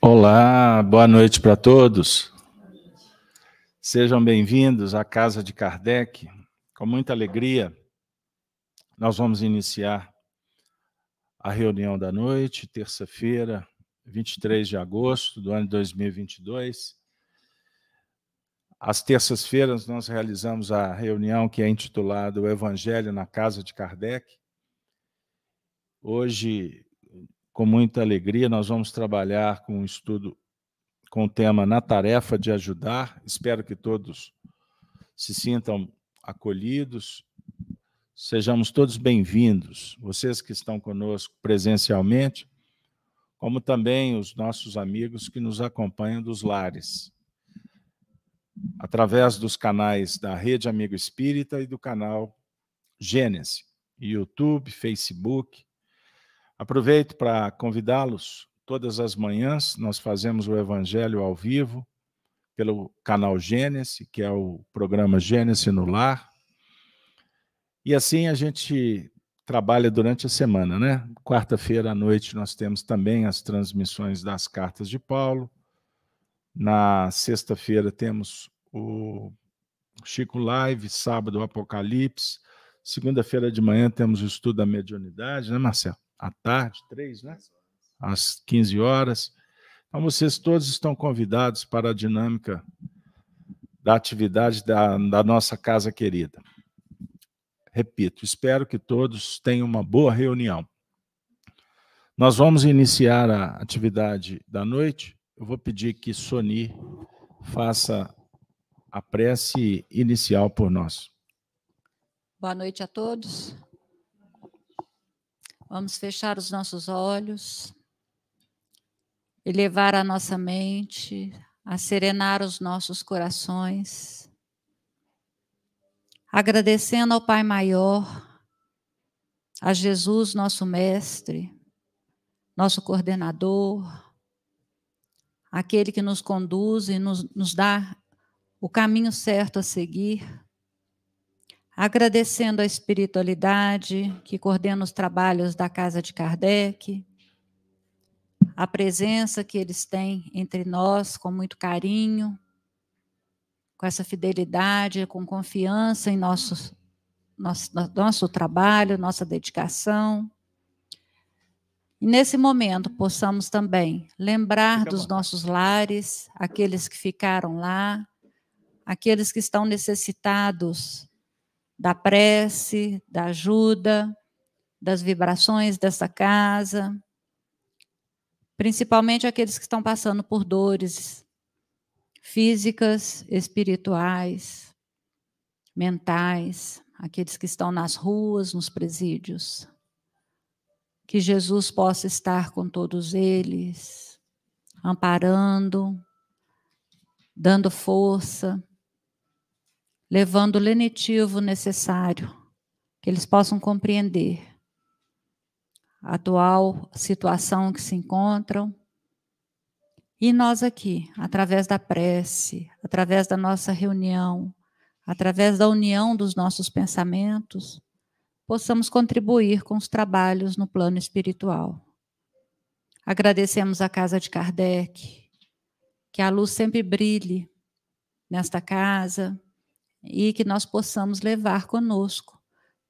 Olá, boa noite para todos. Sejam bem-vindos à Casa de Kardec. Com muita alegria, nós vamos iniciar a reunião da noite, terça-feira, 23 de agosto do ano 2022. Às terças-feiras, nós realizamos a reunião que é intitulada O Evangelho na Casa de Kardec. Hoje, com muita alegria, nós vamos trabalhar com um estudo com o tema Na Tarefa de Ajudar. Espero que todos se sintam acolhidos, sejamos todos bem-vindos, vocês que estão conosco presencialmente, como também os nossos amigos que nos acompanham dos lares, através dos canais da Rede Amigo Espírita e do canal Gênesis, YouTube, Facebook, Aproveito para convidá-los. Todas as manhãs nós fazemos o Evangelho ao vivo pelo canal Gênesis, que é o programa Gênesis no Lar. E assim a gente trabalha durante a semana, né? Quarta-feira à noite nós temos também as transmissões das cartas de Paulo. Na sexta-feira temos o Chico Live, sábado o Apocalipse. Segunda-feira de manhã temos o estudo da mediunidade, né, Marcelo? À tarde, três, né? Às 15 horas. Então, vocês todos estão convidados para a dinâmica da atividade da, da nossa casa querida. Repito, espero que todos tenham uma boa reunião. Nós vamos iniciar a atividade da noite. Eu vou pedir que Soni faça a prece inicial por nós. Boa noite a todos. Vamos fechar os nossos olhos, elevar a nossa mente, a serenar os nossos corações, agradecendo ao Pai Maior, a Jesus, nosso Mestre, nosso coordenador, aquele que nos conduz e nos, nos dá o caminho certo a seguir agradecendo a espiritualidade que coordena os trabalhos da Casa de Kardec, a presença que eles têm entre nós com muito carinho, com essa fidelidade, com confiança em nosso, nosso, nosso trabalho, nossa dedicação. E nesse momento possamos também lembrar dos nossos lares, aqueles que ficaram lá, aqueles que estão necessitados da prece, da ajuda, das vibrações dessa casa, principalmente aqueles que estão passando por dores físicas, espirituais, mentais, aqueles que estão nas ruas, nos presídios. Que Jesus possa estar com todos eles, amparando, dando força, levando o lenitivo necessário, que eles possam compreender a atual situação que se encontram. E nós aqui, através da prece, através da nossa reunião, através da união dos nossos pensamentos, possamos contribuir com os trabalhos no plano espiritual. Agradecemos a Casa de Kardec, que a luz sempre brilhe nesta casa, e que nós possamos levar conosco,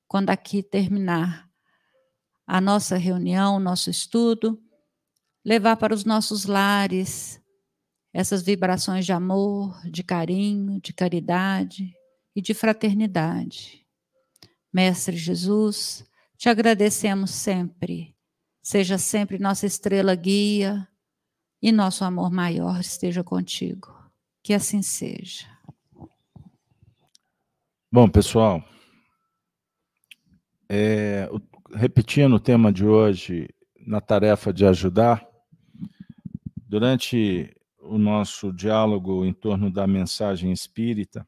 quando aqui terminar a nossa reunião, nosso estudo, levar para os nossos lares essas vibrações de amor, de carinho, de caridade e de fraternidade. Mestre Jesus, te agradecemos sempre. Seja sempre nossa estrela guia e nosso amor maior esteja contigo. Que assim seja. Bom, pessoal, é, repetindo o tema de hoje, na tarefa de ajudar, durante o nosso diálogo em torno da mensagem espírita,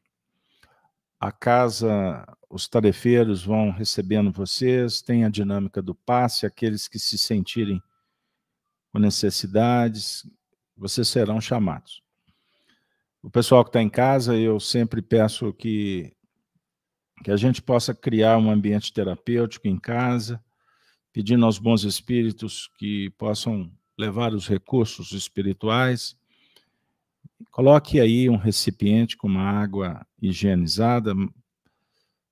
a casa, os tarefeiros vão recebendo vocês, tem a dinâmica do passe, aqueles que se sentirem com necessidades, vocês serão chamados. O pessoal que está em casa, eu sempre peço que que a gente possa criar um ambiente terapêutico em casa, pedindo aos bons espíritos que possam levar os recursos espirituais, coloque aí um recipiente com uma água higienizada,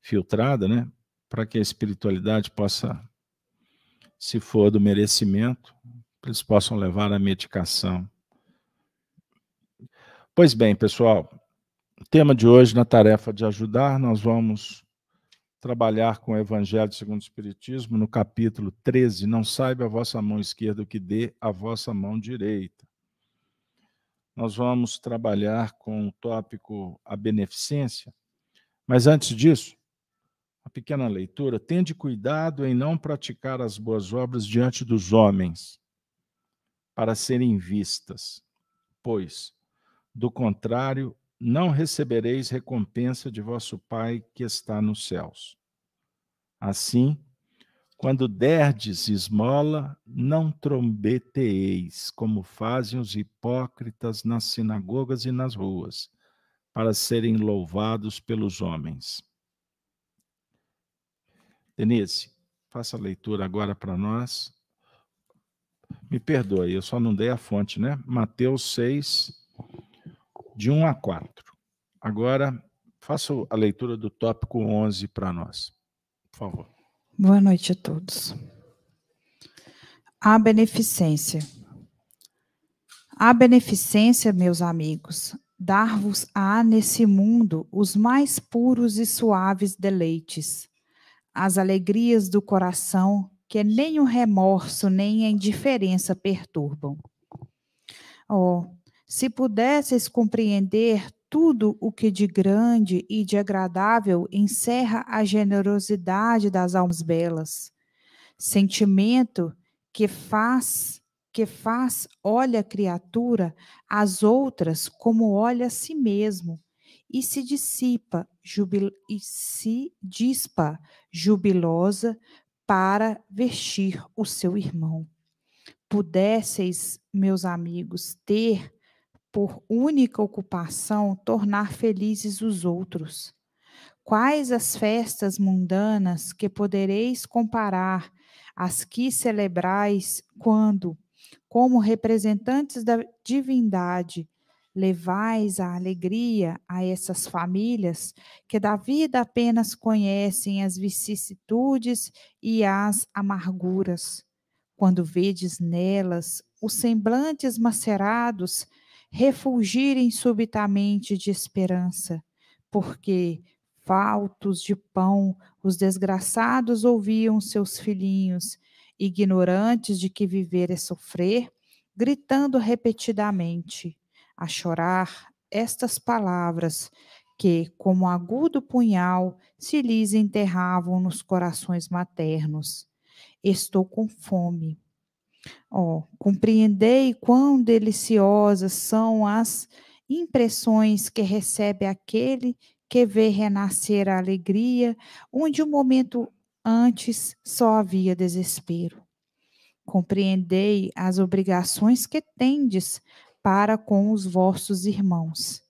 filtrada, né? Para que a espiritualidade possa, se for do merecimento, eles possam levar a medicação. Pois bem, pessoal, o tema de hoje, na tarefa de ajudar, nós vamos trabalhar com o Evangelho segundo o Espiritismo, no capítulo 13, não saiba a vossa mão esquerda o que dê a vossa mão direita. Nós vamos trabalhar com o tópico a beneficência, mas antes disso, uma pequena leitura. Tende cuidado em não praticar as boas obras diante dos homens, para serem vistas, pois, do contrário, não recebereis recompensa de vosso Pai que está nos céus. Assim, quando derdes esmola, não trombeteeis, como fazem os hipócritas nas sinagogas e nas ruas, para serem louvados pelos homens. Denise, faça a leitura agora para nós. Me perdoe, eu só não dei a fonte, né? Mateus 6, de 1 a 4. Agora, faça a leitura do tópico 11 para nós, por favor. Boa noite a todos. A beneficência. A beneficência, meus amigos, dar-vos-á nesse mundo os mais puros e suaves deleites, as alegrias do coração que nem o remorso nem a indiferença perturbam. Oh, se pudesses compreender tudo o que de grande e de agradável encerra a generosidade das almas belas, sentimento que faz que faz olha a criatura as outras como olha a si mesmo e se dissipa jubil, e se dispa jubilosa para vestir o seu irmão. Pudesseis, meus amigos, ter por única ocupação tornar felizes os outros. Quais as festas mundanas que podereis comparar às que celebrais quando, como representantes da divindade, levais a alegria a essas famílias que da vida apenas conhecem as vicissitudes e as amarguras, quando vedes nelas os semblantes macerados refulgirem subitamente de esperança, porque, faltos de pão, os desgraçados ouviam seus filhinhos, ignorantes de que viver é sofrer, gritando repetidamente, a chorar estas palavras que, como agudo punhal, se lhes enterravam nos corações maternos. Estou com fome Ó, compreendei quão deliciosas são as impressões que recebe aquele que vê renascer a alegria, onde um momento antes só havia desespero. Compreendei as obrigações que tendes para com os vossos irmãos.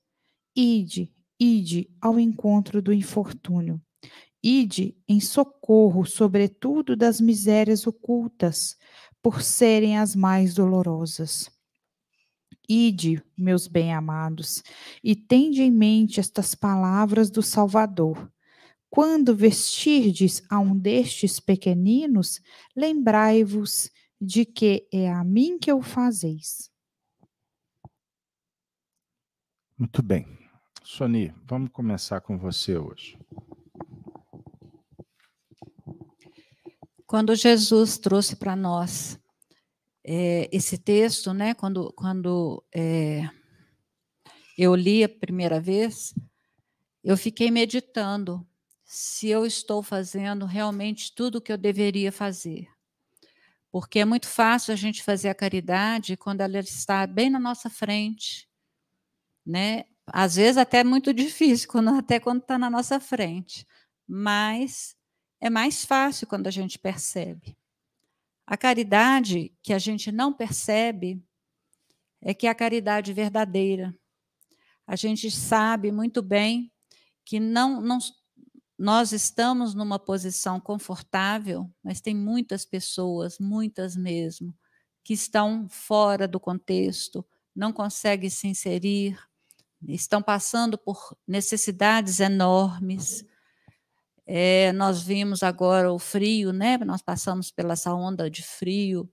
Ide, ide ao encontro do infortúnio. Ide em socorro, sobretudo das misérias ocultas, por serem as mais dolorosas. Ide, meus bem-amados, e tende em mente estas palavras do Salvador. Quando vestirdes a um destes pequeninos, lembrai-vos de que é a mim que o fazeis. Muito bem. Soni, vamos começar com você hoje. Quando Jesus trouxe para nós é, esse texto, né, quando, quando é, eu li a primeira vez, eu fiquei meditando se eu estou fazendo realmente tudo o que eu deveria fazer. Porque é muito fácil a gente fazer a caridade quando ela está bem na nossa frente, né? Às vezes até é muito difícil, quando, até quando está na nossa frente. Mas é mais fácil quando a gente percebe. A caridade que a gente não percebe é que é a caridade verdadeira. A gente sabe muito bem que não, não nós estamos numa posição confortável, mas tem muitas pessoas, muitas mesmo, que estão fora do contexto, não conseguem se inserir, estão passando por necessidades enormes. É, nós vimos agora o frio, né? Nós passamos pela essa onda de frio,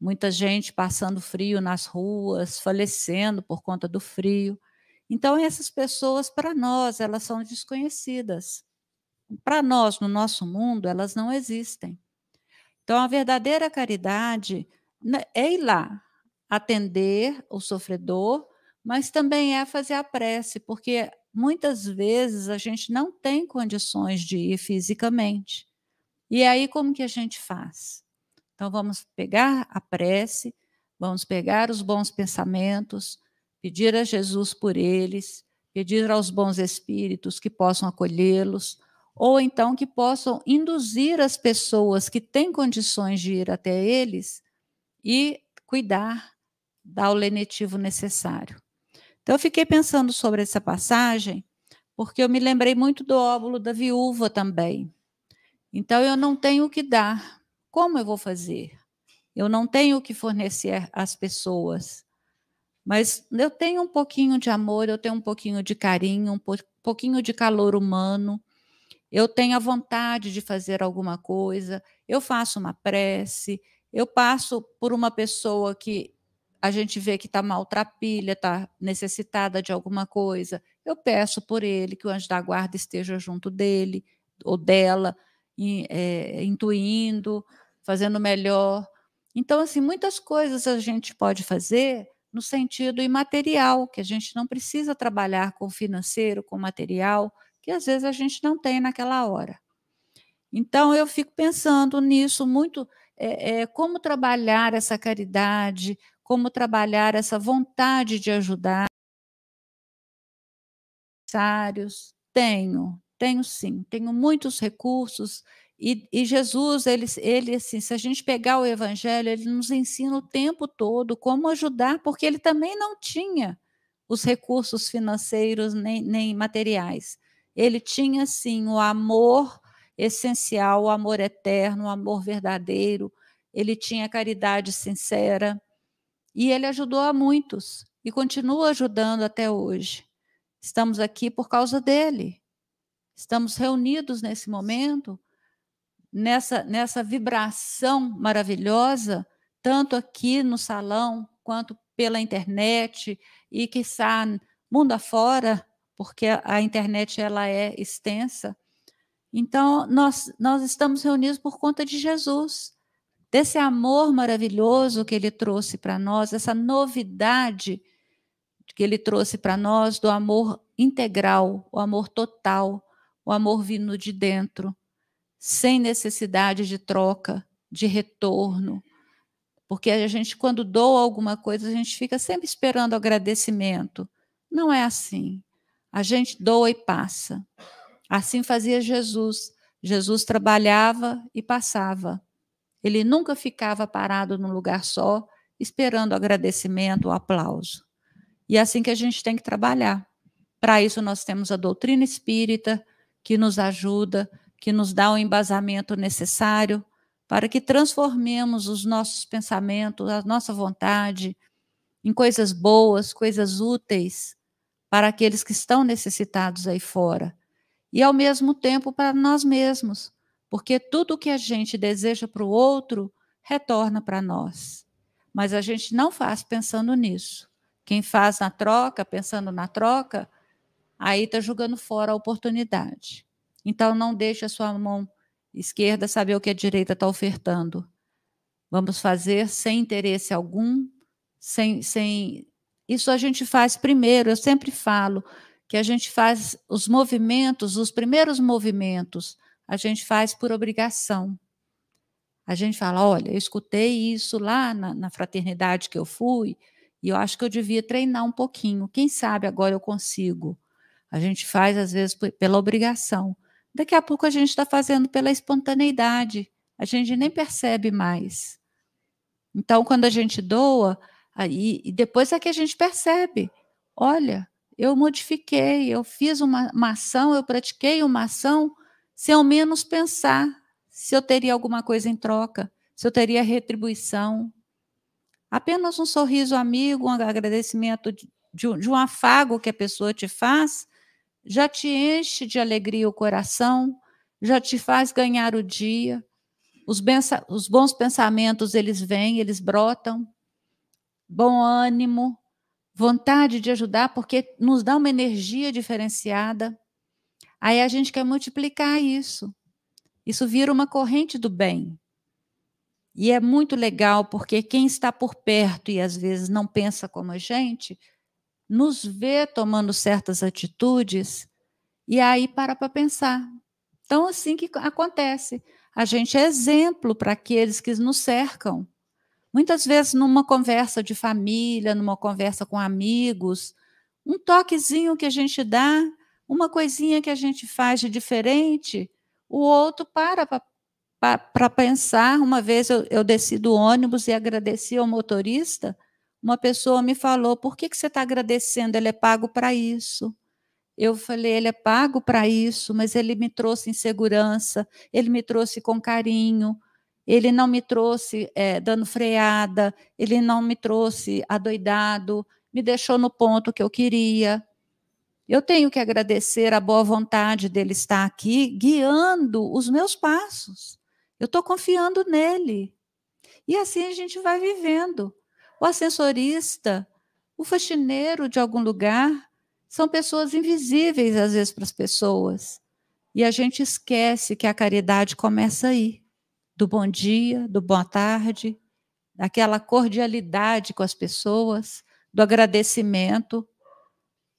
muita gente passando frio nas ruas, falecendo por conta do frio. Então, essas pessoas, para nós, elas são desconhecidas. Para nós, no nosso mundo, elas não existem. Então, a verdadeira caridade né, é ir lá, atender o sofredor, mas também é fazer a prece, porque muitas vezes a gente não tem condições de ir fisicamente. E aí, como que a gente faz? Então, vamos pegar a prece, vamos pegar os bons pensamentos, pedir a Jesus por eles, pedir aos bons espíritos que possam acolhê-los, ou então que possam induzir as pessoas que têm condições de ir até eles e cuidar, dar o lenitivo necessário. Então, eu fiquei pensando sobre essa passagem, porque eu me lembrei muito do óvulo da viúva também. Então, eu não tenho o que dar, como eu vou fazer? Eu não tenho o que fornecer às pessoas, mas eu tenho um pouquinho de amor, eu tenho um pouquinho de carinho, um pouquinho de calor humano. Eu tenho a vontade de fazer alguma coisa, eu faço uma prece, eu passo por uma pessoa que a gente vê que está maltrapilha, está necessitada de alguma coisa, eu peço por ele que o anjo da guarda esteja junto dele ou dela, é, intuindo, fazendo melhor. Então, assim, muitas coisas a gente pode fazer no sentido imaterial, que a gente não precisa trabalhar com financeiro, com material, que às vezes a gente não tem naquela hora. Então, eu fico pensando nisso muito, é, é, como trabalhar essa caridade, como trabalhar essa vontade de ajudar. Tenho, tenho sim, tenho muitos recursos e, e, Jesus, ele, ele, assim, se a gente pegar o Evangelho, ele nos ensina o tempo todo como ajudar, porque ele também não tinha os recursos financeiros nem, nem materiais. Ele tinha, sim, o amor essencial, o amor eterno, o amor verdadeiro, ele tinha caridade sincera, e ele ajudou a muitos, e continua ajudando até hoje. Estamos aqui por causa dele. Estamos reunidos nesse momento nessa, nessa vibração maravilhosa, tanto aqui no salão quanto pela internet e está mundo afora, porque a internet ela é extensa. Então, nós, nós estamos reunidos por conta de Jesus, desse amor maravilhoso que ele trouxe para nós, essa novidade que ele trouxe para nós do amor integral, o amor total, o amor vindo de dentro sem necessidade de troca, de retorno. Porque a gente, quando doa alguma coisa, a gente fica sempre esperando agradecimento. Não é assim. A gente doa e passa. Assim fazia Jesus. Jesus trabalhava e passava. Ele nunca ficava parado num lugar só, esperando agradecimento ou aplauso. E é assim que a gente tem que trabalhar. Para isso, nós temos a doutrina espírita, que nos ajuda, que nos dá o embasamento necessário para que transformemos os nossos pensamentos, a nossa vontade, em coisas boas, coisas úteis para aqueles que estão necessitados aí fora. E, ao mesmo tempo, para nós mesmos, porque tudo que a gente deseja para o outro retorna para nós. Mas a gente não faz pensando nisso. Quem faz na troca, pensando na troca, aí está jogando fora a oportunidade. Então, não deixe a sua mão esquerda saber o que a direita está ofertando. Vamos fazer sem interesse algum, sem, sem. Isso a gente faz primeiro, eu sempre falo que a gente faz os movimentos, os primeiros movimentos, a gente faz por obrigação. A gente fala: olha, eu escutei isso lá na, na fraternidade que eu fui, e eu acho que eu devia treinar um pouquinho. Quem sabe agora eu consigo. A gente faz, às vezes, pela obrigação. Daqui a pouco a gente está fazendo pela espontaneidade, a gente nem percebe mais. Então, quando a gente doa, aí, e depois é que a gente percebe: olha, eu modifiquei, eu fiz uma, uma ação, eu pratiquei uma ação sem ao menos pensar se eu teria alguma coisa em troca, se eu teria retribuição. Apenas um sorriso amigo, um agradecimento de, de, um afago que a pessoa te faz, já te enche de alegria o coração, já te faz ganhar o dia. Os, os bons pensamentos, eles vêm, eles brotam. Bom ânimo, vontade de ajudar, porque nos dá uma energia diferenciada. Aí a gente quer multiplicar isso. Isso vira uma corrente do bem. E é muito legal, porque quem está por perto e às vezes não pensa como a gente, nos vê tomando certas atitudes e aí para para pensar. Então, assim que acontece. A gente é exemplo para aqueles que nos cercam. Muitas vezes, numa conversa de família, numa conversa com amigos, um toquezinho que a gente dá, uma coisinha que a gente faz de diferente, o outro para para pensar. Uma vez eu, eu desci do ônibus e agradeci ao motorista. Uma pessoa me falou: por que, que você está agradecendo? Ele é pago para isso. Eu falei: ele é pago para isso, mas ele me trouxe insegurança, ele me trouxe com carinho, ele não me trouxe é, dando freada, ele não me trouxe adoidado, me deixou no ponto que eu queria. Eu tenho que agradecer a boa vontade dele estar aqui, guiando os meus passos. Eu estou confiando nele. E assim a gente vai vivendo. O ascensorista, o faxineiro de algum lugar, são pessoas invisíveis às vezes para as pessoas. E a gente esquece que a caridade começa aí do bom dia, do boa tarde, daquela cordialidade com as pessoas, do agradecimento.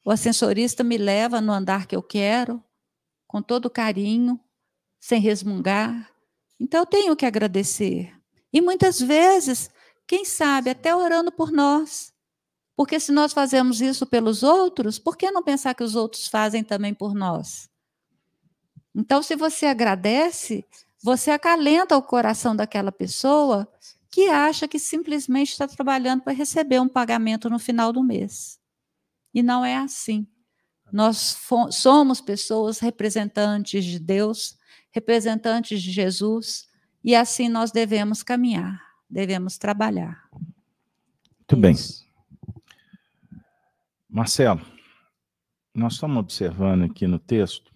O ascensorista me leva no andar que eu quero, com todo carinho, sem resmungar. Então eu tenho que agradecer. E muitas vezes, quem sabe, até orando por nós. Porque se nós fazemos isso pelos outros, por que não pensar que os outros fazem também por nós? Então, se você agradece, você acalenta o coração daquela pessoa que acha que simplesmente está trabalhando para receber um pagamento no final do mês. E não é assim. Nós somos pessoas representantes de Deus, representantes de Jesus, e assim nós devemos caminhar, devemos trabalhar. Muito bem. Marcelo, nós estamos observando aqui no texto,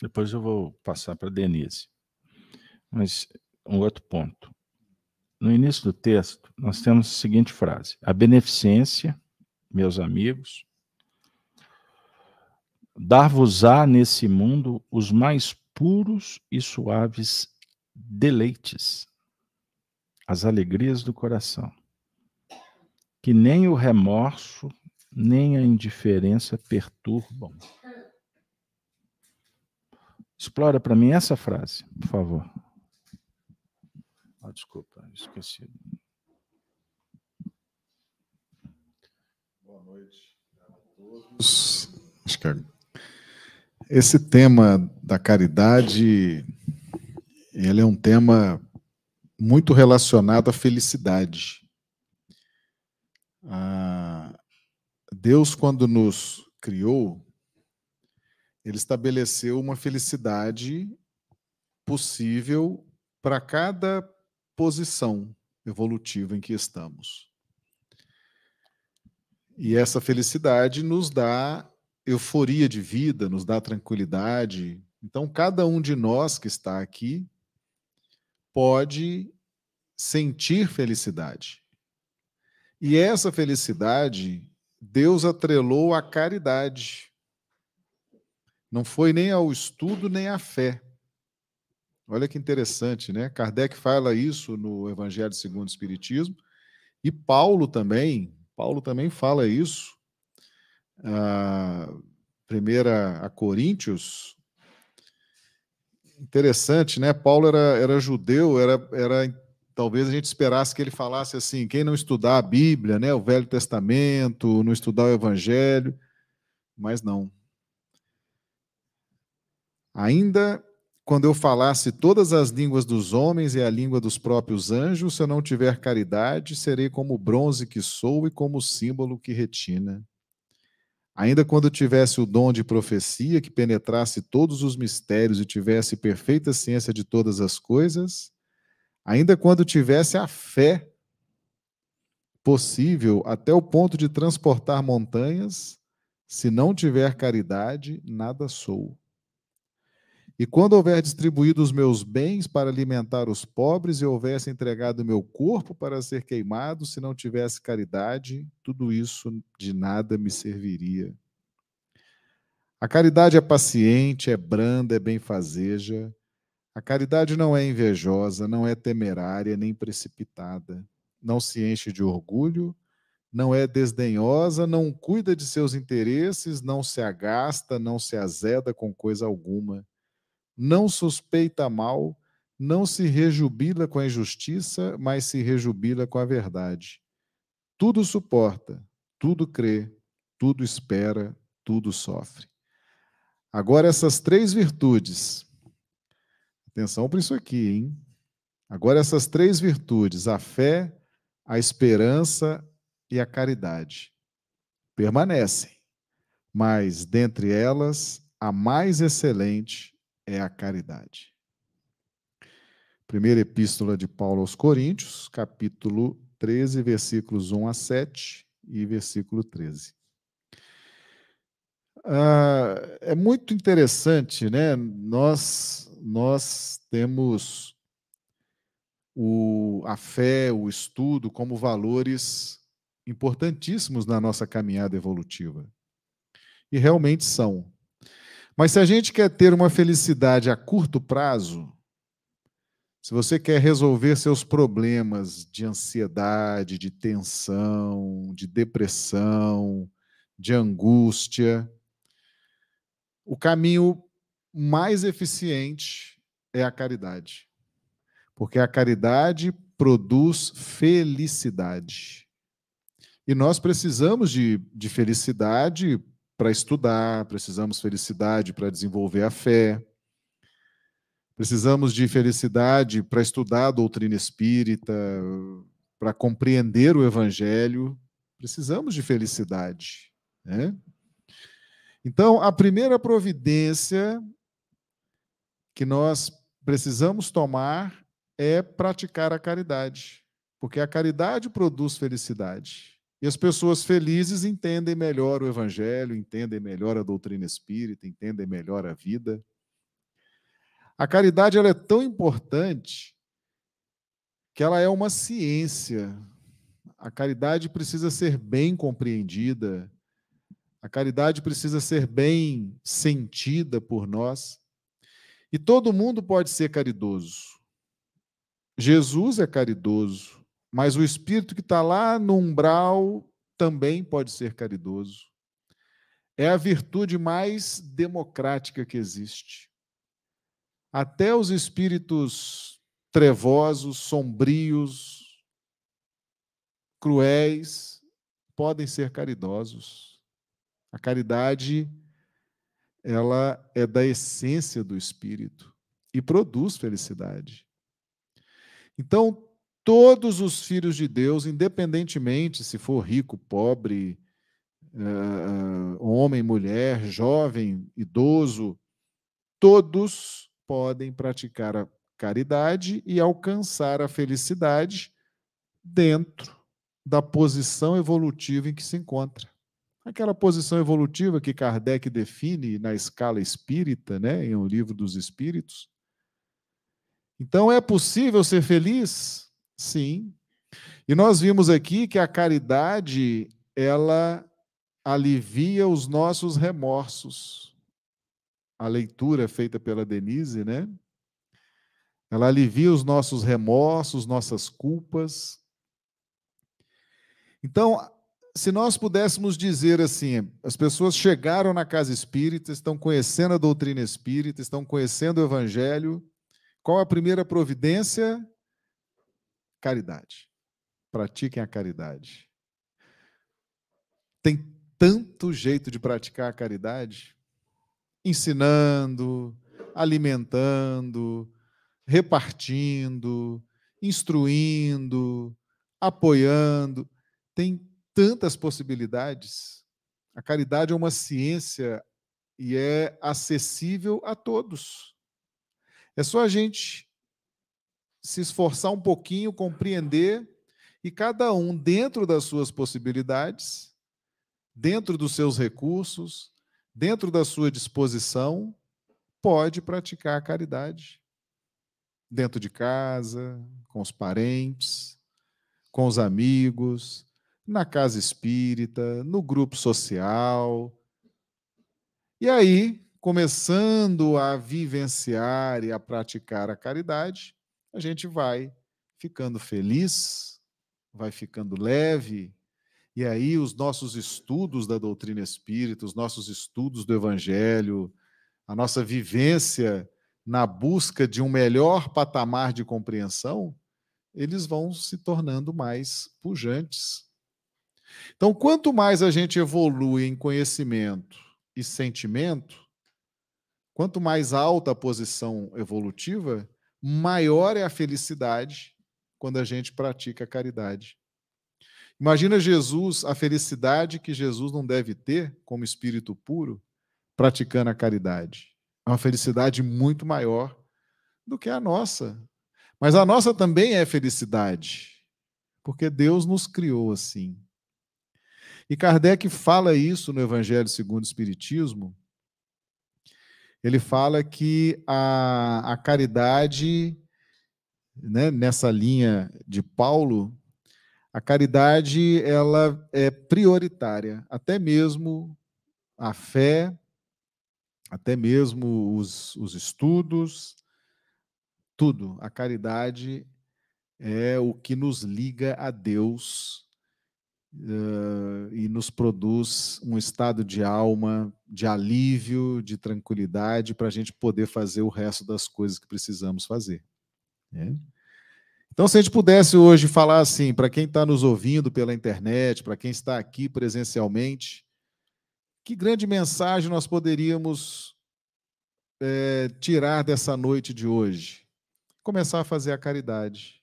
depois eu vou passar para a Denise. Mas um outro ponto. No início do texto, nós temos a seguinte frase: A beneficência, meus amigos, dar-vos-á nesse mundo os mais puros e suaves deleites, as alegrias do coração, que nem o remorso, nem a indiferença perturbam. Explora para mim essa frase, por favor. Ah, desculpa, esqueci. Boa noite a todos. Acho que esse tema da caridade, ele é um tema muito relacionado à felicidade. Ah, Deus, quando nos criou, ele estabeleceu uma felicidade possível para cada posição evolutiva em que estamos. E essa felicidade nos dá euforia de vida, nos dá tranquilidade. Então, cada um de nós que está aqui pode sentir felicidade. E essa felicidade, Deus atrelou à caridade. Não foi nem ao estudo nem à fé. Olha que interessante, né? Kardec fala isso no Evangelho segundo o Espiritismo e Paulo também, Paulo também fala isso. Uh, primeira a Coríntios. Interessante, né? Paulo era, era judeu, era, era talvez a gente esperasse que ele falasse assim: quem não estudar a Bíblia, né, o Velho Testamento, não estudar o Evangelho, mas não. Ainda quando eu falasse todas as línguas dos homens e a língua dos próprios anjos, se eu não tiver caridade, serei como o bronze que sou e como o símbolo que retina. Ainda quando tivesse o dom de profecia, que penetrasse todos os mistérios e tivesse perfeita ciência de todas as coisas, ainda quando tivesse a fé possível até o ponto de transportar montanhas. Se não tiver caridade, nada sou. E quando houver distribuído os meus bens para alimentar os pobres e houvesse entregado meu corpo para ser queimado, se não tivesse caridade, tudo isso de nada me serviria. A caridade é paciente, é branda, é benfazeja. A caridade não é invejosa, não é temerária, nem precipitada. Não se enche de orgulho, não é desdenhosa, não cuida de seus interesses, não se agasta, não se azeda com coisa alguma não suspeita mal, não se rejubila com a injustiça, mas se rejubila com a verdade. Tudo suporta, tudo crê, tudo espera, tudo sofre. Agora, essas três virtudes, atenção para isso aqui, hein? Agora, essas três virtudes, a fé, a esperança e a caridade, permanecem, mas dentre elas, a mais excelente é a caridade. Primeira Epístola de Paulo aos Coríntios, capítulo 13, versículos 1 a 7 e versículo 13. Ah, é muito interessante, né? Nós, nós temos o, a fé, o estudo como valores importantíssimos na nossa caminhada evolutiva. E realmente são. Mas se a gente quer ter uma felicidade a curto prazo, se você quer resolver seus problemas de ansiedade, de tensão, de depressão, de angústia, o caminho mais eficiente é a caridade. Porque a caridade produz felicidade. E nós precisamos de, de felicidade para estudar, precisamos felicidade para desenvolver a fé, precisamos de felicidade para estudar a doutrina espírita, para compreender o evangelho, precisamos de felicidade. Né? Então, a primeira providência que nós precisamos tomar é praticar a caridade, porque a caridade produz felicidade. E as pessoas felizes entendem melhor o Evangelho, entendem melhor a doutrina espírita, entendem melhor a vida. A caridade ela é tão importante que ela é uma ciência. A caridade precisa ser bem compreendida, a caridade precisa ser bem sentida por nós. E todo mundo pode ser caridoso. Jesus é caridoso. Mas o espírito que está lá no umbral também pode ser caridoso. É a virtude mais democrática que existe. Até os espíritos trevosos, sombrios, cruéis, podem ser caridosos. A caridade, ela é da essência do espírito e produz felicidade. Então, todos os filhos de Deus, independentemente se for rico, pobre, uh, homem, mulher, jovem, idoso, todos podem praticar a caridade e alcançar a felicidade dentro da posição evolutiva em que se encontra. Aquela posição evolutiva que Kardec define na escala espírita, né, em O Livro dos Espíritos. Então, é possível ser feliz? Sim. E nós vimos aqui que a caridade, ela alivia os nossos remorsos. A leitura feita pela Denise, né? Ela alivia os nossos remorsos, nossas culpas. Então, se nós pudéssemos dizer assim, as pessoas chegaram na casa espírita, estão conhecendo a doutrina espírita, estão conhecendo o evangelho, qual a primeira providência? Caridade. Pratiquem a caridade. Tem tanto jeito de praticar a caridade, ensinando, alimentando, repartindo, instruindo, apoiando. Tem tantas possibilidades. A caridade é uma ciência e é acessível a todos. É só a gente se esforçar um pouquinho, compreender E cada um, dentro das suas possibilidades, dentro dos seus recursos, dentro da sua disposição, pode praticar a caridade. Dentro de casa, com os parentes, com os amigos, na casa espírita, no grupo social. E aí, começando a vivenciar e a praticar a caridade, a gente vai ficando feliz, vai ficando leve, e aí os nossos estudos da doutrina espírita, os nossos estudos do evangelho, a nossa vivência na busca de um melhor patamar de compreensão, eles vão se tornando mais pujantes. Então, quanto mais a gente evolui em conhecimento e sentimento, quanto mais alta a posição evolutiva, maior é a felicidade quando a gente pratica a caridade. Imagina Jesus, a felicidade que Jesus não deve ter como espírito puro, praticando a caridade. É uma felicidade muito maior do que a nossa. Mas a nossa também é felicidade, porque Deus nos criou assim. E Kardec fala isso no Evangelho segundo o Espiritismo. Ele fala que a, a caridade, né, nessa linha de Paulo, a caridade ela é prioritária, até mesmo a fé, até mesmo os, os estudos, tudo. A caridade é o que nos liga a Deus uh, e nos produz um estado de alma, de alívio, de tranquilidade, para a gente poder fazer o resto das coisas que precisamos fazer. Né? Então, se a gente pudesse hoje falar assim, para quem está nos ouvindo pela internet, para quem está aqui presencialmente, que grande mensagem nós poderíamos é, tirar dessa noite de hoje? Começar a fazer a caridade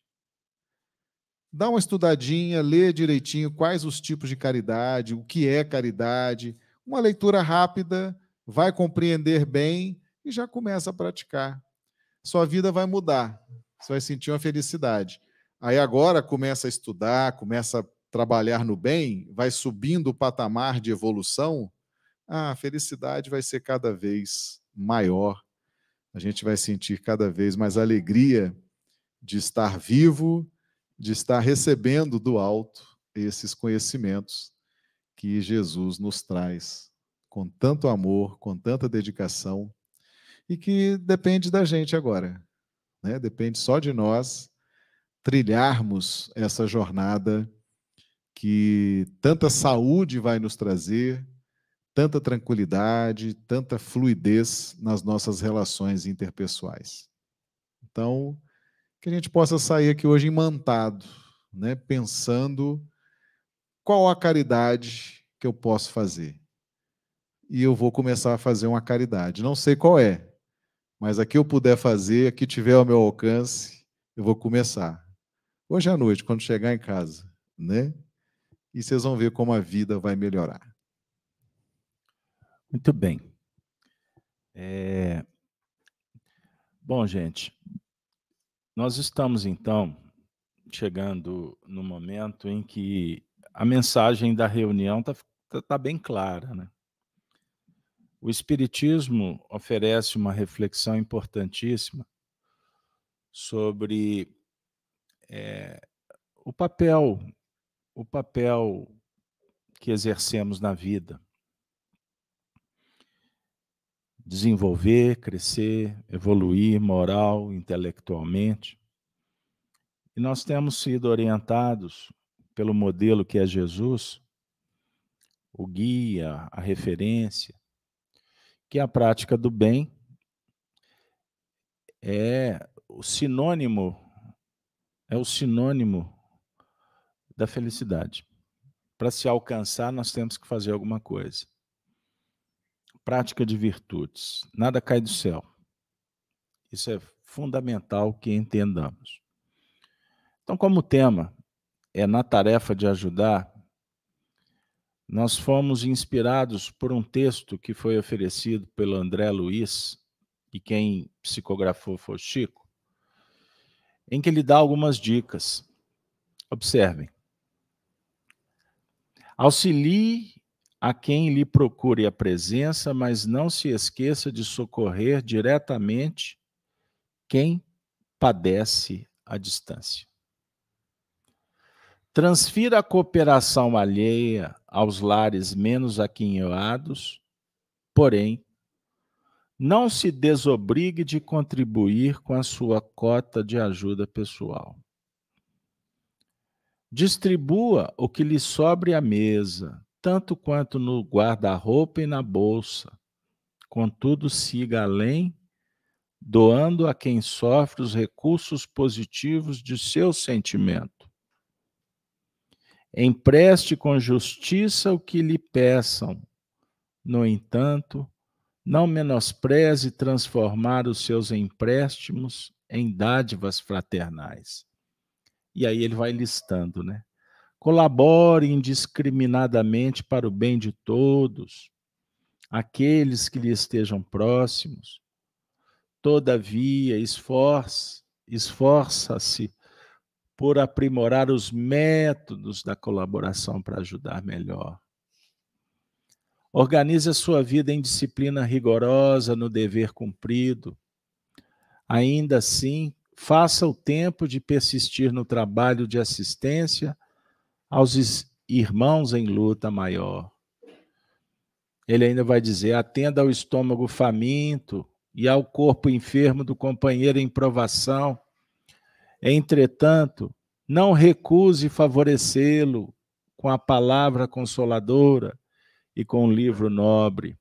dá uma estudadinha, lê direitinho quais os tipos de caridade, o que é caridade, uma leitura rápida, vai compreender bem e já começa a praticar. Sua vida vai mudar, você vai sentir uma felicidade. Aí agora começa a estudar, começa a trabalhar no bem, vai subindo o patamar de evolução, a felicidade vai ser cada vez maior. A gente vai sentir cada vez mais alegria de estar vivo, de estar recebendo do alto esses conhecimentos que Jesus nos traz com tanto amor, com tanta dedicação e que depende da gente agora, né? Depende só de nós trilharmos essa jornada que tanta saúde vai nos trazer, tanta tranquilidade, tanta fluidez nas nossas relações interpessoais. Então, que a gente possa sair aqui hoje imantado, né, pensando qual a caridade que eu posso fazer. E eu vou começar a fazer uma caridade. Não sei qual é, mas aqui eu puder fazer, aqui tiver ao meu alcance, eu vou começar. Hoje à noite, quando chegar em casa, né? E vocês vão ver como a vida vai melhorar. Muito bem. É... Bom, gente, nós estamos, então, chegando no momento em que a mensagem da reunião está tá, tá bem clara. Né? O Espiritismo oferece uma reflexão importantíssima sobre é, o papel, o papel que exercemos na vida desenvolver, crescer, evoluir moral, intelectualmente. E nós temos sido orientados pelo modelo que é Jesus, o guia, a referência, que a prática do bem é o sinônimo é o sinônimo da felicidade. Para se alcançar, nós temos que fazer alguma coisa prática de virtudes. Nada cai do céu. Isso é fundamental que entendamos. Então, como o tema é na tarefa de ajudar, nós fomos inspirados por um texto que foi oferecido pelo André Luiz, e quem psicografou foi Chico, em que ele dá algumas dicas. Observem. Auxilie a quem lhe procure a presença, mas não se esqueça de socorrer diretamente quem padece à distância. Transfira a cooperação alheia aos lares menos aquinhoados, porém, não se desobrigue de contribuir com a sua cota de ajuda pessoal. Distribua o que lhe sobre à mesa, tanto quanto no guarda-roupa e na bolsa. Contudo, siga além, doando a quem sofre os recursos positivos de seu sentimento. Empreste com justiça o que lhe peçam. No entanto, não menospreze transformar os seus empréstimos em dádivas fraternais. E aí ele vai listando, né? Colabore indiscriminadamente para o bem de todos, aqueles que lhe estejam próximos. Todavia, esforce, esforça-se por aprimorar os métodos da colaboração para ajudar melhor. Organize a sua vida em disciplina rigorosa no dever cumprido. Ainda assim, faça o tempo de persistir no trabalho de assistência aos irmãos em luta maior. Ele ainda vai dizer: atenda ao estômago faminto e ao corpo enfermo do companheiro em provação. Entretanto, não recuse favorecê-lo com a palavra consoladora e com o livro nobre.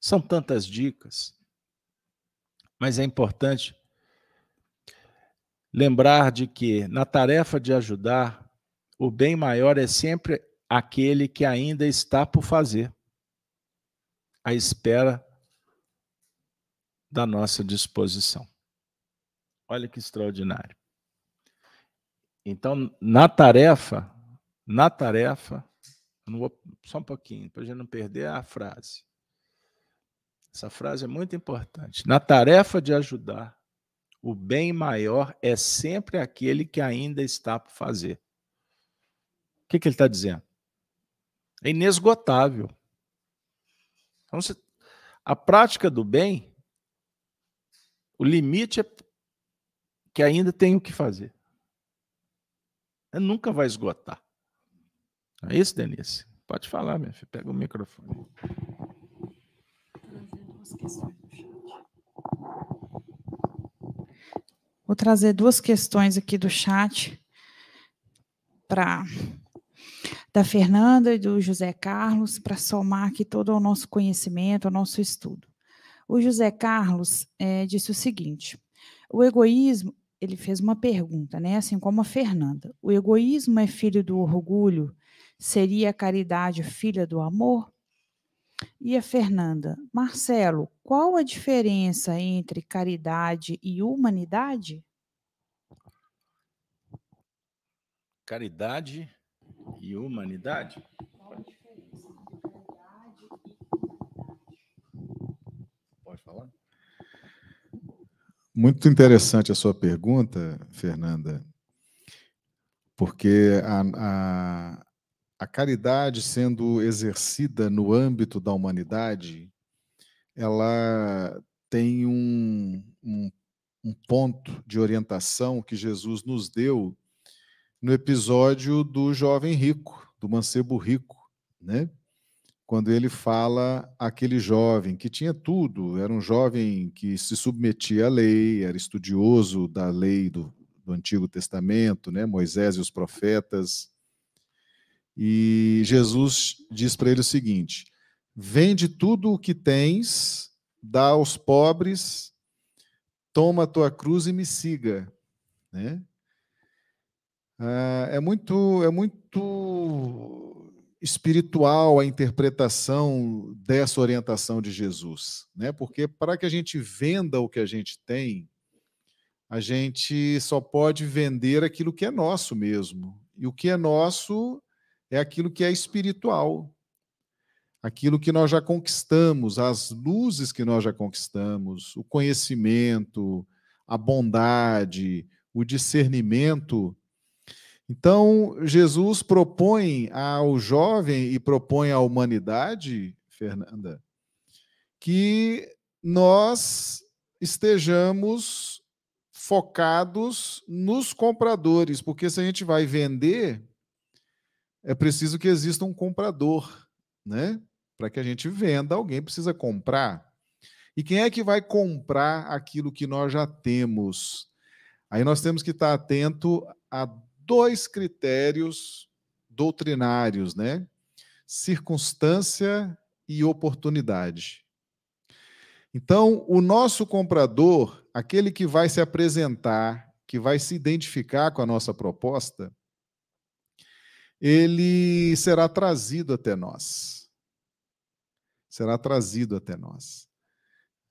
São tantas dicas. Mas é importante lembrar de que, na tarefa de ajudar, o bem maior é sempre aquele que ainda está por fazer, à espera da nossa disposição. Olha que extraordinário. Então, na tarefa, na tarefa, vou, só um pouquinho, para a gente não perder a frase. Essa frase é muito importante. Na tarefa de ajudar, o bem maior é sempre aquele que ainda está por fazer. O que, que ele está dizendo? É inesgotável. Então, a prática do bem, o limite é que ainda tem o que fazer. Ele nunca vai esgotar. É isso, Denise? Pode falar, minha filha. Pega o microfone. Vou trazer duas questões aqui do chat para da Fernanda e do José Carlos para somar aqui todo o nosso conhecimento, o nosso estudo. O José Carlos é, disse o seguinte: o egoísmo, ele fez uma pergunta, né? Assim como a Fernanda. O egoísmo é filho do orgulho? Seria a caridade filha do amor? E a Fernanda, Marcelo, qual a diferença entre caridade e humanidade? Caridade e humanidade? Pode falar? Muito interessante a sua pergunta, Fernanda, porque a, a, a caridade sendo exercida no âmbito da humanidade, ela tem um, um, um, ponto de orientação que Jesus nos deu no episódio do jovem rico, do mancebo rico, né? Quando ele fala aquele jovem que tinha tudo, era um jovem que se submetia à lei, era estudioso da lei do, do Antigo Testamento, né? Moisés e os profetas, e Jesus diz para ele o seguinte: vende tudo o que tens, dá aos pobres, toma a tua cruz e me siga. Né? Ah, é muito, é muito espiritual a interpretação dessa orientação de Jesus, né? Porque para que a gente venda o que a gente tem, a gente só pode vender aquilo que é nosso mesmo. E o que é nosso é aquilo que é espiritual, aquilo que nós já conquistamos, as luzes que nós já conquistamos, o conhecimento, a bondade, o discernimento. Então, Jesus propõe ao jovem e propõe à humanidade, Fernanda, que nós estejamos focados nos compradores, porque se a gente vai vender, é preciso que exista um comprador, né? Para que a gente venda, alguém precisa comprar. E quem é que vai comprar aquilo que nós já temos? Aí nós temos que estar atento a dois critérios doutrinários, né? Circunstância e oportunidade. Então, o nosso comprador, aquele que vai se apresentar, que vai se identificar com a nossa proposta, ele será trazido até nós. Será trazido até nós.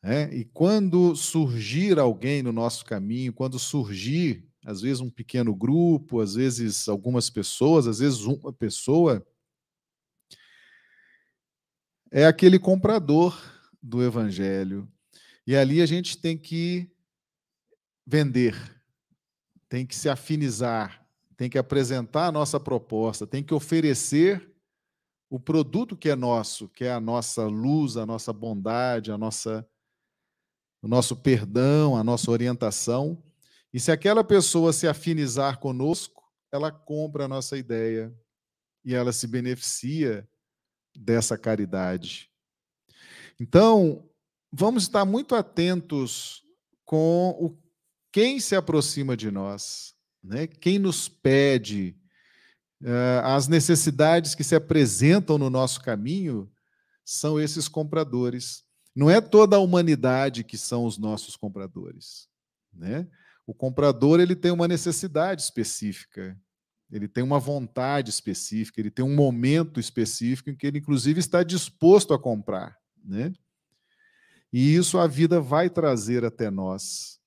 É? E quando surgir alguém no nosso caminho, quando surgir, às vezes, um pequeno grupo, às vezes algumas pessoas, às vezes uma pessoa, é aquele comprador do evangelho. E ali a gente tem que vender, tem que se afinizar, tem que apresentar a nossa proposta, tem que oferecer o produto que é nosso, que é a nossa luz, a nossa bondade, a nossa o nosso perdão, a nossa orientação. E se aquela pessoa se afinizar conosco, ela compra a nossa ideia e ela se beneficia dessa caridade. Então, vamos estar muito atentos com o quem se aproxima de nós, né? quem nos pede, uh, as necessidades que se apresentam no nosso caminho são esses compradores. Não é toda a humanidade que são os nossos compradores. Né? O comprador ele tem uma necessidade específica, ele tem uma vontade específica, ele tem um momento específico em que ele, inclusive, está disposto a comprar. Né? E isso a vida vai trazer até nós.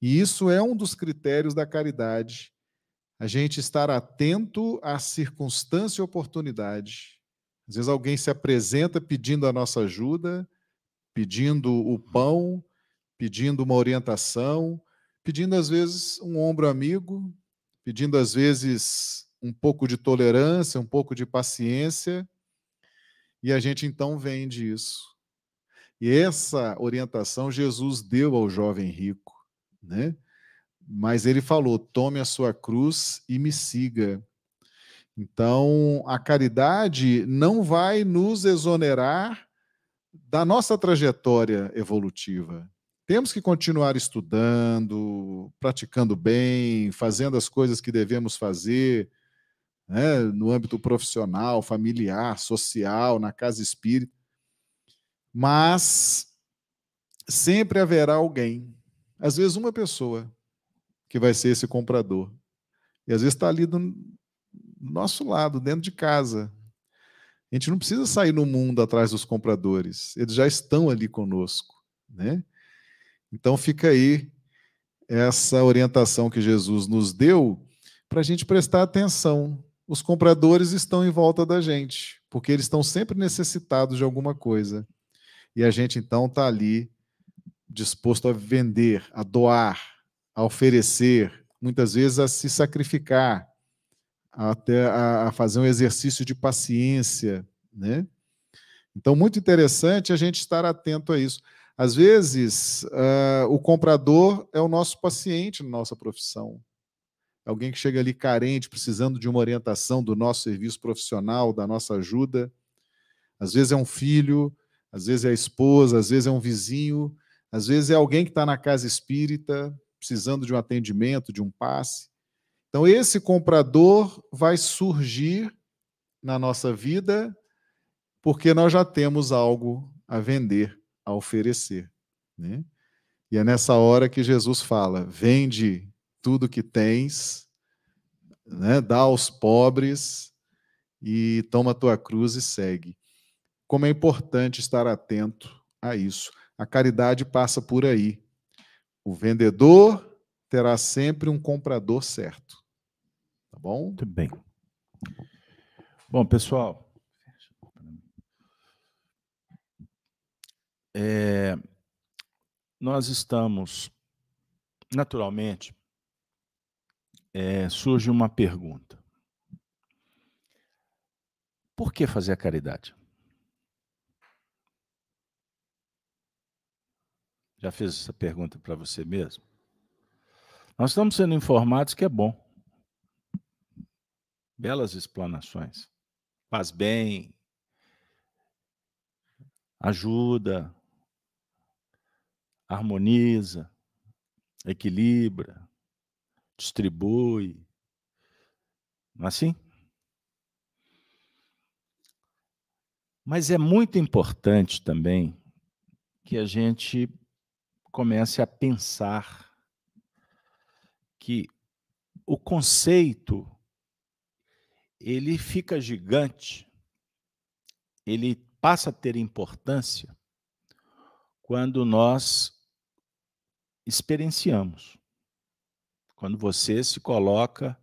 E isso é um dos critérios da caridade. A gente estar atento à circunstância e oportunidade. Às vezes alguém se apresenta pedindo a nossa ajuda, pedindo o pão, pedindo uma orientação, pedindo às vezes um ombro amigo, pedindo às vezes um pouco de tolerância, um pouco de paciência, e a gente então vende isso. E essa orientação Jesus deu ao jovem rico, né? Mas ele falou: tome a sua cruz e me siga. Então, a caridade não vai nos exonerar da nossa trajetória evolutiva. Temos que continuar estudando, praticando bem, fazendo as coisas que devemos fazer né, no âmbito profissional, familiar, social, na casa espírita. Mas sempre haverá alguém, às vezes uma pessoa, que vai ser esse comprador. E às vezes está ali do nosso lado, dentro de casa, a gente não precisa sair no mundo atrás dos compradores, eles já estão ali conosco, né? Então fica aí essa orientação que Jesus nos deu para a gente prestar atenção. Os compradores estão em volta da gente, porque eles estão sempre necessitados de alguma coisa. E a gente então está ali disposto a vender, a doar, a oferecer, muitas vezes a se sacrificar, até a, fazer um exercício de paciência, né? Então, muito interessante a gente estar atento a isso. Às vezes, uh, o comprador é o nosso paciente na nossa profissão. Alguém que chega ali carente, precisando de uma orientação do nosso serviço profissional, da nossa ajuda. Às vezes é um filho, às vezes é a esposa, às vezes é um vizinho, às vezes é alguém que está na casa espírita, precisando de um atendimento, de um passe. Então, esse comprador vai surgir na nossa vida porque nós já temos algo a vender, a oferecer. Né? E é nessa hora que Jesus fala: vende tudo que tens, né? dá aos pobres e toma tua cruz e segue. Como é importante estar atento a isso. A caridade passa por aí. O vendedor terá sempre um comprador certo. Tá bom? Muito bem. Bom, pessoal. É, nós estamos, naturalmente, é, surge uma pergunta: por que fazer a caridade? Já fez essa pergunta para você mesmo? Nós estamos sendo informados que é bom. Belas explanações. Faz bem, ajuda, harmoniza, equilibra, distribui. Não é assim? Mas é muito importante também que a gente comece a pensar que o conceito ele fica gigante, ele passa a ter importância quando nós experienciamos. Quando você se coloca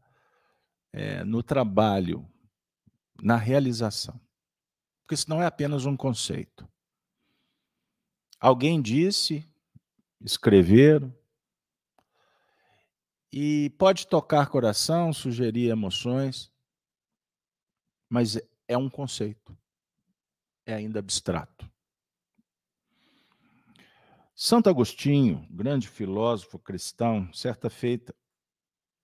é, no trabalho, na realização. Porque isso não é apenas um conceito. Alguém disse, escreveram, e pode tocar coração, sugerir emoções, mas é um conceito, é ainda abstrato. Santo Agostinho, grande filósofo cristão, certa feita,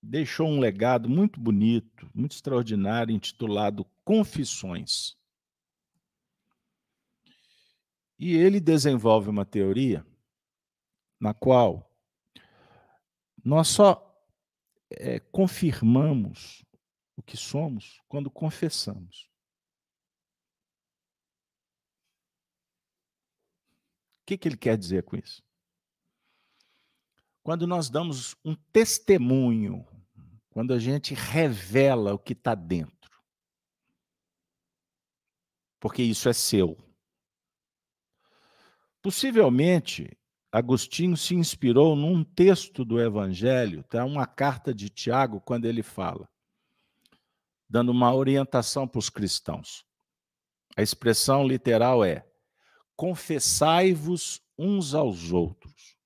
deixou um legado muito bonito, muito extraordinário, intitulado Confissões. E ele desenvolve uma teoria na qual nós só é, confirmamos o que somos quando confessamos. O que, que ele quer dizer com isso? Quando nós damos um testemunho, quando a gente revela o que está dentro, porque isso é seu. Possivelmente, Agostinho se inspirou num texto do Evangelho, tá? uma carta de Tiago, quando ele fala, dando uma orientação para os cristãos. A expressão literal é: confessai-vos uns aos outros.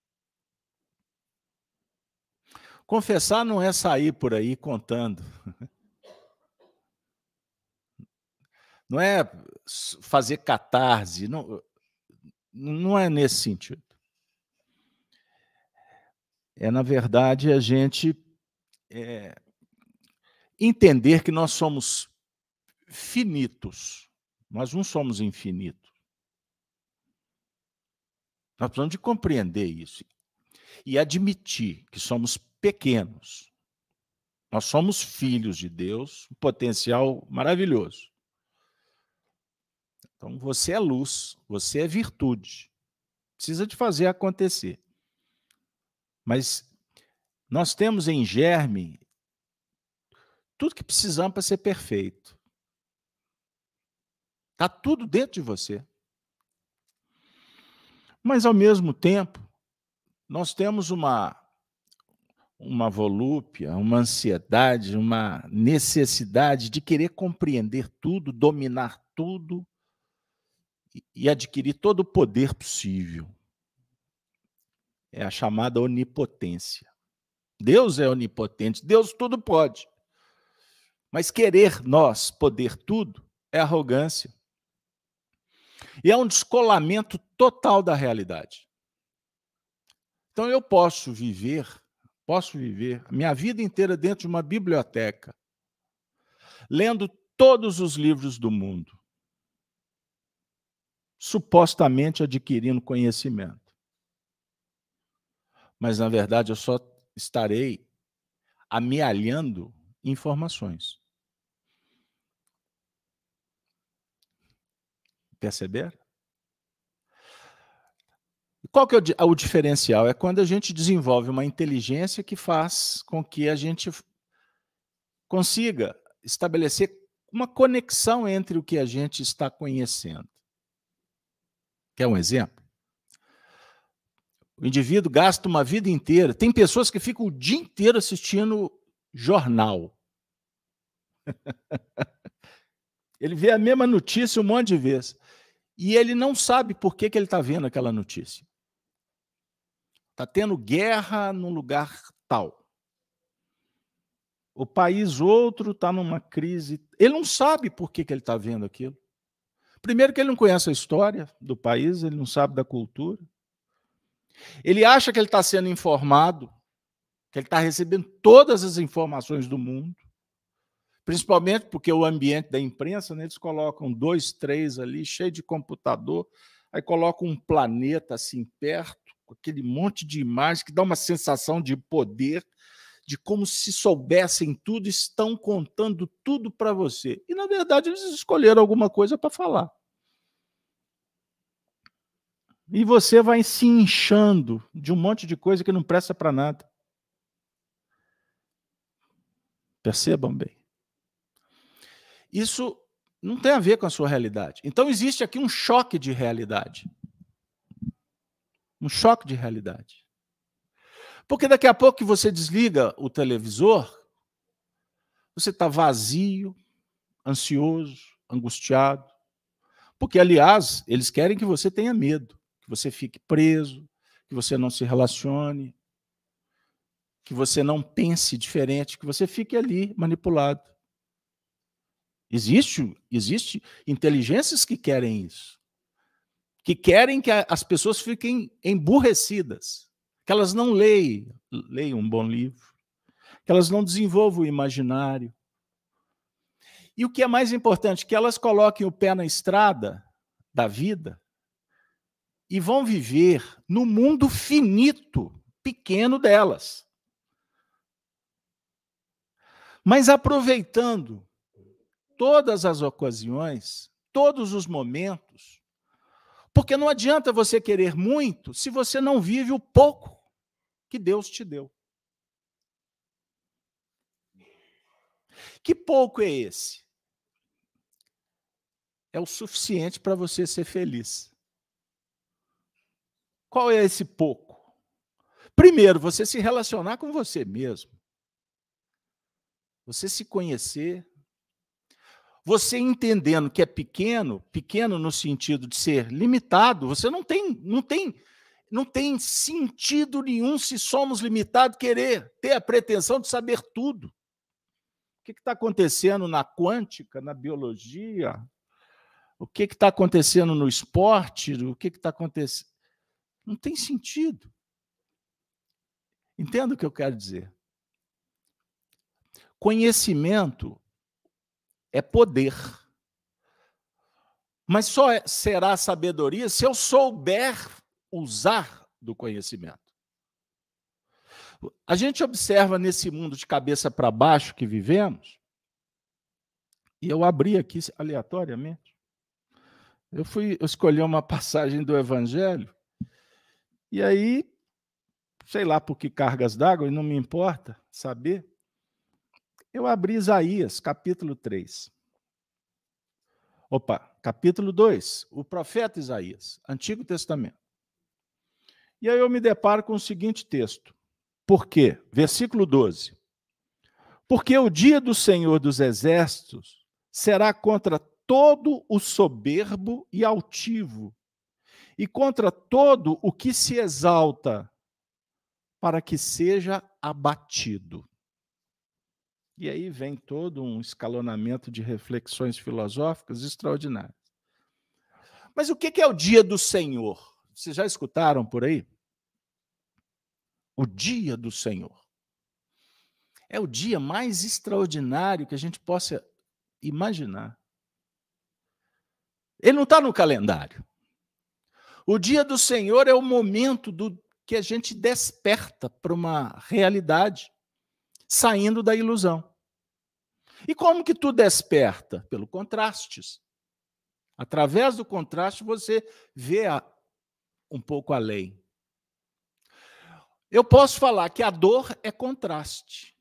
Confessar não é sair por aí contando. Não é fazer catarse, não, não é nesse sentido. É, na verdade, a gente é, entender que nós somos finitos, nós não somos infinitos. Nós precisamos de compreender isso e admitir que somos pequenos. Nós somos filhos de Deus, um potencial maravilhoso. Então você é luz, você é virtude. Precisa de fazer acontecer. Mas nós temos em germe tudo que precisamos para ser perfeito. Está tudo dentro de você. Mas, ao mesmo tempo, nós temos uma, uma volúpia, uma ansiedade, uma necessidade de querer compreender tudo, dominar tudo e adquirir todo o poder possível. É a chamada onipotência. Deus é onipotente, Deus tudo pode. Mas querer nós poder tudo é arrogância. E é um descolamento total da realidade. Então eu posso viver, posso viver minha vida inteira dentro de uma biblioteca, lendo todos os livros do mundo, supostamente adquirindo conhecimento. Mas na verdade eu só estarei amealhando informações. Perceber? Qual que é o, o diferencial? É quando a gente desenvolve uma inteligência que faz com que a gente consiga estabelecer uma conexão entre o que a gente está conhecendo. Quer um exemplo? O indivíduo gasta uma vida inteira. Tem pessoas que ficam o dia inteiro assistindo jornal. ele vê a mesma notícia um monte de vezes. E ele não sabe por que, que ele está vendo aquela notícia. Está tendo guerra num lugar tal. O país outro está numa crise. Ele não sabe por que, que ele está vendo aquilo. Primeiro, que ele não conhece a história do país, ele não sabe da cultura. Ele acha que ele está sendo informado, que ele está recebendo todas as informações do mundo, principalmente porque o ambiente da imprensa, né, eles colocam dois, três ali, cheio de computador, aí colocam um planeta assim perto, com aquele monte de imagens que dá uma sensação de poder de como se soubessem tudo, estão contando tudo para você. E, na verdade, eles escolheram alguma coisa para falar. E você vai se inchando de um monte de coisa que não presta para nada. Percebam bem. Isso não tem a ver com a sua realidade. Então, existe aqui um choque de realidade. Um choque de realidade. Porque daqui a pouco que você desliga o televisor, você está vazio, ansioso, angustiado. Porque, aliás, eles querem que você tenha medo, que você fique preso, que você não se relacione, que você não pense diferente, que você fique ali manipulado. Existe, existe inteligências que querem isso. Que querem que as pessoas fiquem emburrecidas que elas não leiam, leiam um bom livro, que elas não desenvolvam o imaginário. E o que é mais importante, que elas coloquem o pé na estrada da vida e vão viver no mundo finito, pequeno delas. Mas aproveitando todas as ocasiões, todos os momentos, porque não adianta você querer muito se você não vive o pouco que Deus te deu. Que pouco é esse? É o suficiente para você ser feliz. Qual é esse pouco? Primeiro, você se relacionar com você mesmo. Você se conhecer. Você entendendo que é pequeno, pequeno no sentido de ser limitado, você não tem, não tem não tem sentido nenhum se somos limitados querer ter a pretensão de saber tudo. O que está acontecendo na quântica, na biologia? O que está acontecendo no esporte? O que está acontecendo? Não tem sentido. Entenda o que eu quero dizer. Conhecimento é poder. Mas só é, será sabedoria se eu souber usar do conhecimento. A gente observa nesse mundo de cabeça para baixo que vivemos, e eu abri aqui aleatoriamente. Eu fui escolher uma passagem do Evangelho, e aí, sei lá por que cargas d'água, e não me importa saber, eu abri Isaías, capítulo 3. Opa, capítulo 2, o profeta Isaías, Antigo Testamento. E aí eu me deparo com o seguinte texto. Por quê? Versículo 12. Porque o dia do Senhor dos Exércitos será contra todo o soberbo e altivo, e contra todo o que se exalta, para que seja abatido. E aí vem todo um escalonamento de reflexões filosóficas extraordinárias. Mas o que é o dia do Senhor? Vocês já escutaram por aí? O dia do Senhor. É o dia mais extraordinário que a gente possa imaginar. Ele não está no calendário. O dia do Senhor é o momento do que a gente desperta para uma realidade, saindo da ilusão. E como que tu desperta? Pelo contrastes. Através do contraste você vê a, um pouco além. Eu posso falar que a dor é contraste.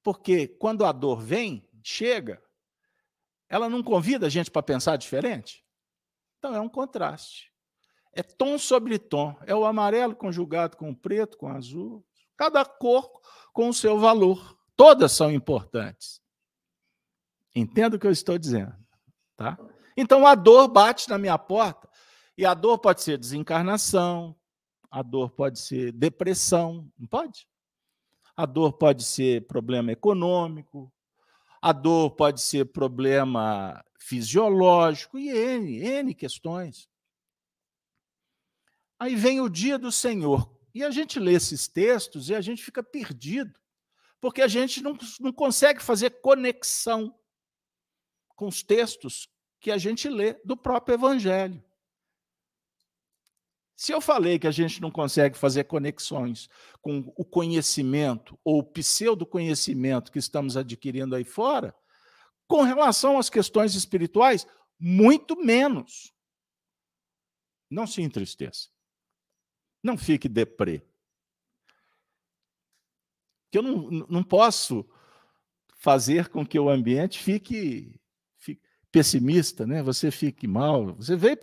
Porque quando a dor vem, chega, ela não convida a gente para pensar diferente? Então é um contraste. É tom sobre tom. É o amarelo conjugado com o preto, com o azul. Cada cor com o seu valor. Todas são importantes. Entenda o que eu estou dizendo. Tá? Então a dor bate na minha porta e a dor pode ser desencarnação, a dor pode ser depressão, não pode? A dor pode ser problema econômico, a dor pode ser problema fisiológico e N, N questões. Aí vem o dia do Senhor. E a gente lê esses textos e a gente fica perdido, porque a gente não, não consegue fazer conexão com os textos que a gente lê do próprio Evangelho. Se eu falei que a gente não consegue fazer conexões com o conhecimento ou o pseudo-conhecimento que estamos adquirindo aí fora, com relação às questões espirituais, muito menos. Não se entristeça. Não fique deprê. Que eu não, não posso fazer com que o ambiente fique pessimista, né? Você fique mal. Você veio,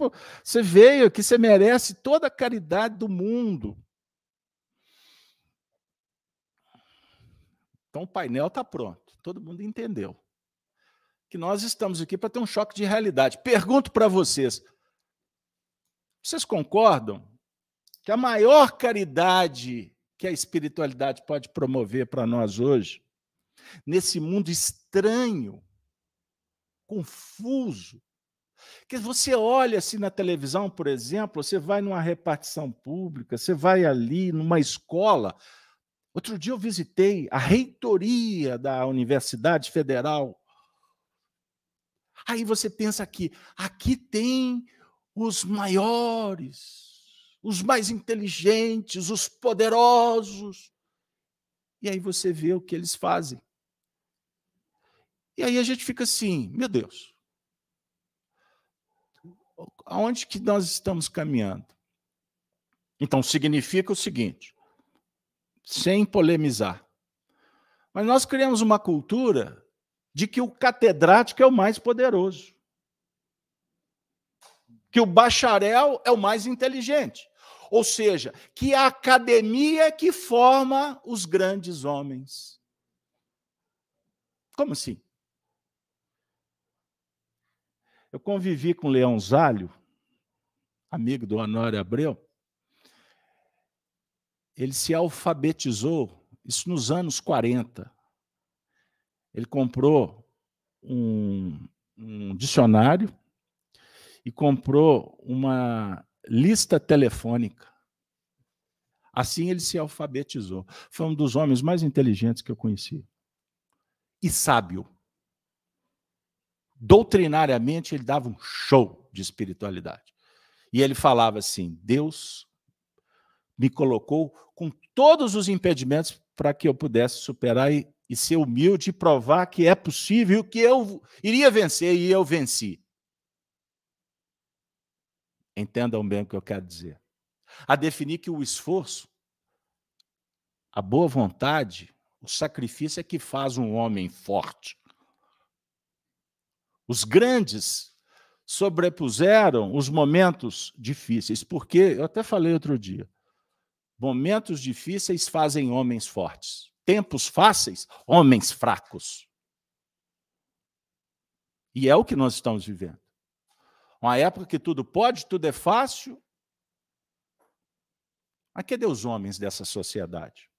você veio que você merece toda a caridade do mundo. Então o painel está pronto. Todo mundo entendeu que nós estamos aqui para ter um choque de realidade. Pergunto para vocês: vocês concordam que a maior caridade que a espiritualidade pode promover para nós hoje, nesse mundo estranho, confuso. Que você olha assim na televisão, por exemplo, você vai numa repartição pública, você vai ali numa escola. Outro dia eu visitei a reitoria da Universidade Federal. Aí você pensa aqui, aqui tem os maiores, os mais inteligentes, os poderosos. E aí você vê o que eles fazem. E aí a gente fica assim, meu Deus, aonde que nós estamos caminhando? Então significa o seguinte, sem polemizar, mas nós criamos uma cultura de que o catedrático é o mais poderoso, que o bacharel é o mais inteligente, ou seja, que a academia é que forma os grandes homens. Como assim? Eu convivi com Leão Zalho, amigo do Honório Abreu. Ele se alfabetizou, isso nos anos 40. Ele comprou um, um dicionário e comprou uma lista telefônica. Assim ele se alfabetizou. Foi um dos homens mais inteligentes que eu conheci. E sábio doutrinariamente, ele dava um show de espiritualidade. E ele falava assim: Deus me colocou com todos os impedimentos para que eu pudesse superar e, e ser humilde e provar que é possível, que eu iria vencer e eu venci. Entendam bem o que eu quero dizer. A definir que o esforço, a boa vontade, o sacrifício é que faz um homem forte. Os grandes sobrepuseram os momentos difíceis, porque, eu até falei outro dia, momentos difíceis fazem homens fortes, tempos fáceis, homens fracos. E é o que nós estamos vivendo. Uma época que tudo pode, tudo é fácil. Mas cadê os homens dessa sociedade?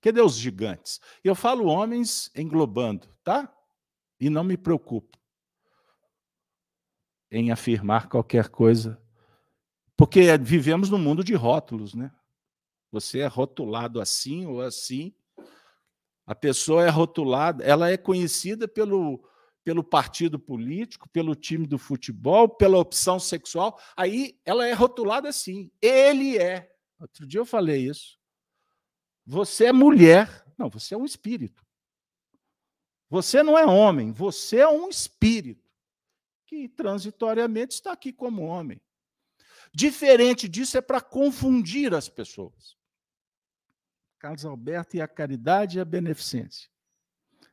Cadê os gigantes? Eu falo homens englobando, tá? E não me preocupo em afirmar qualquer coisa, porque vivemos num mundo de rótulos, né? Você é rotulado assim ou assim. A pessoa é rotulada, ela é conhecida pelo, pelo partido político, pelo time do futebol, pela opção sexual. Aí ela é rotulada assim. Ele é. Outro dia eu falei isso. Você é mulher. Não, você é um espírito. Você não é homem, você é um espírito que transitoriamente está aqui como homem. Diferente disso é para confundir as pessoas. Carlos Alberto e a caridade e a beneficência.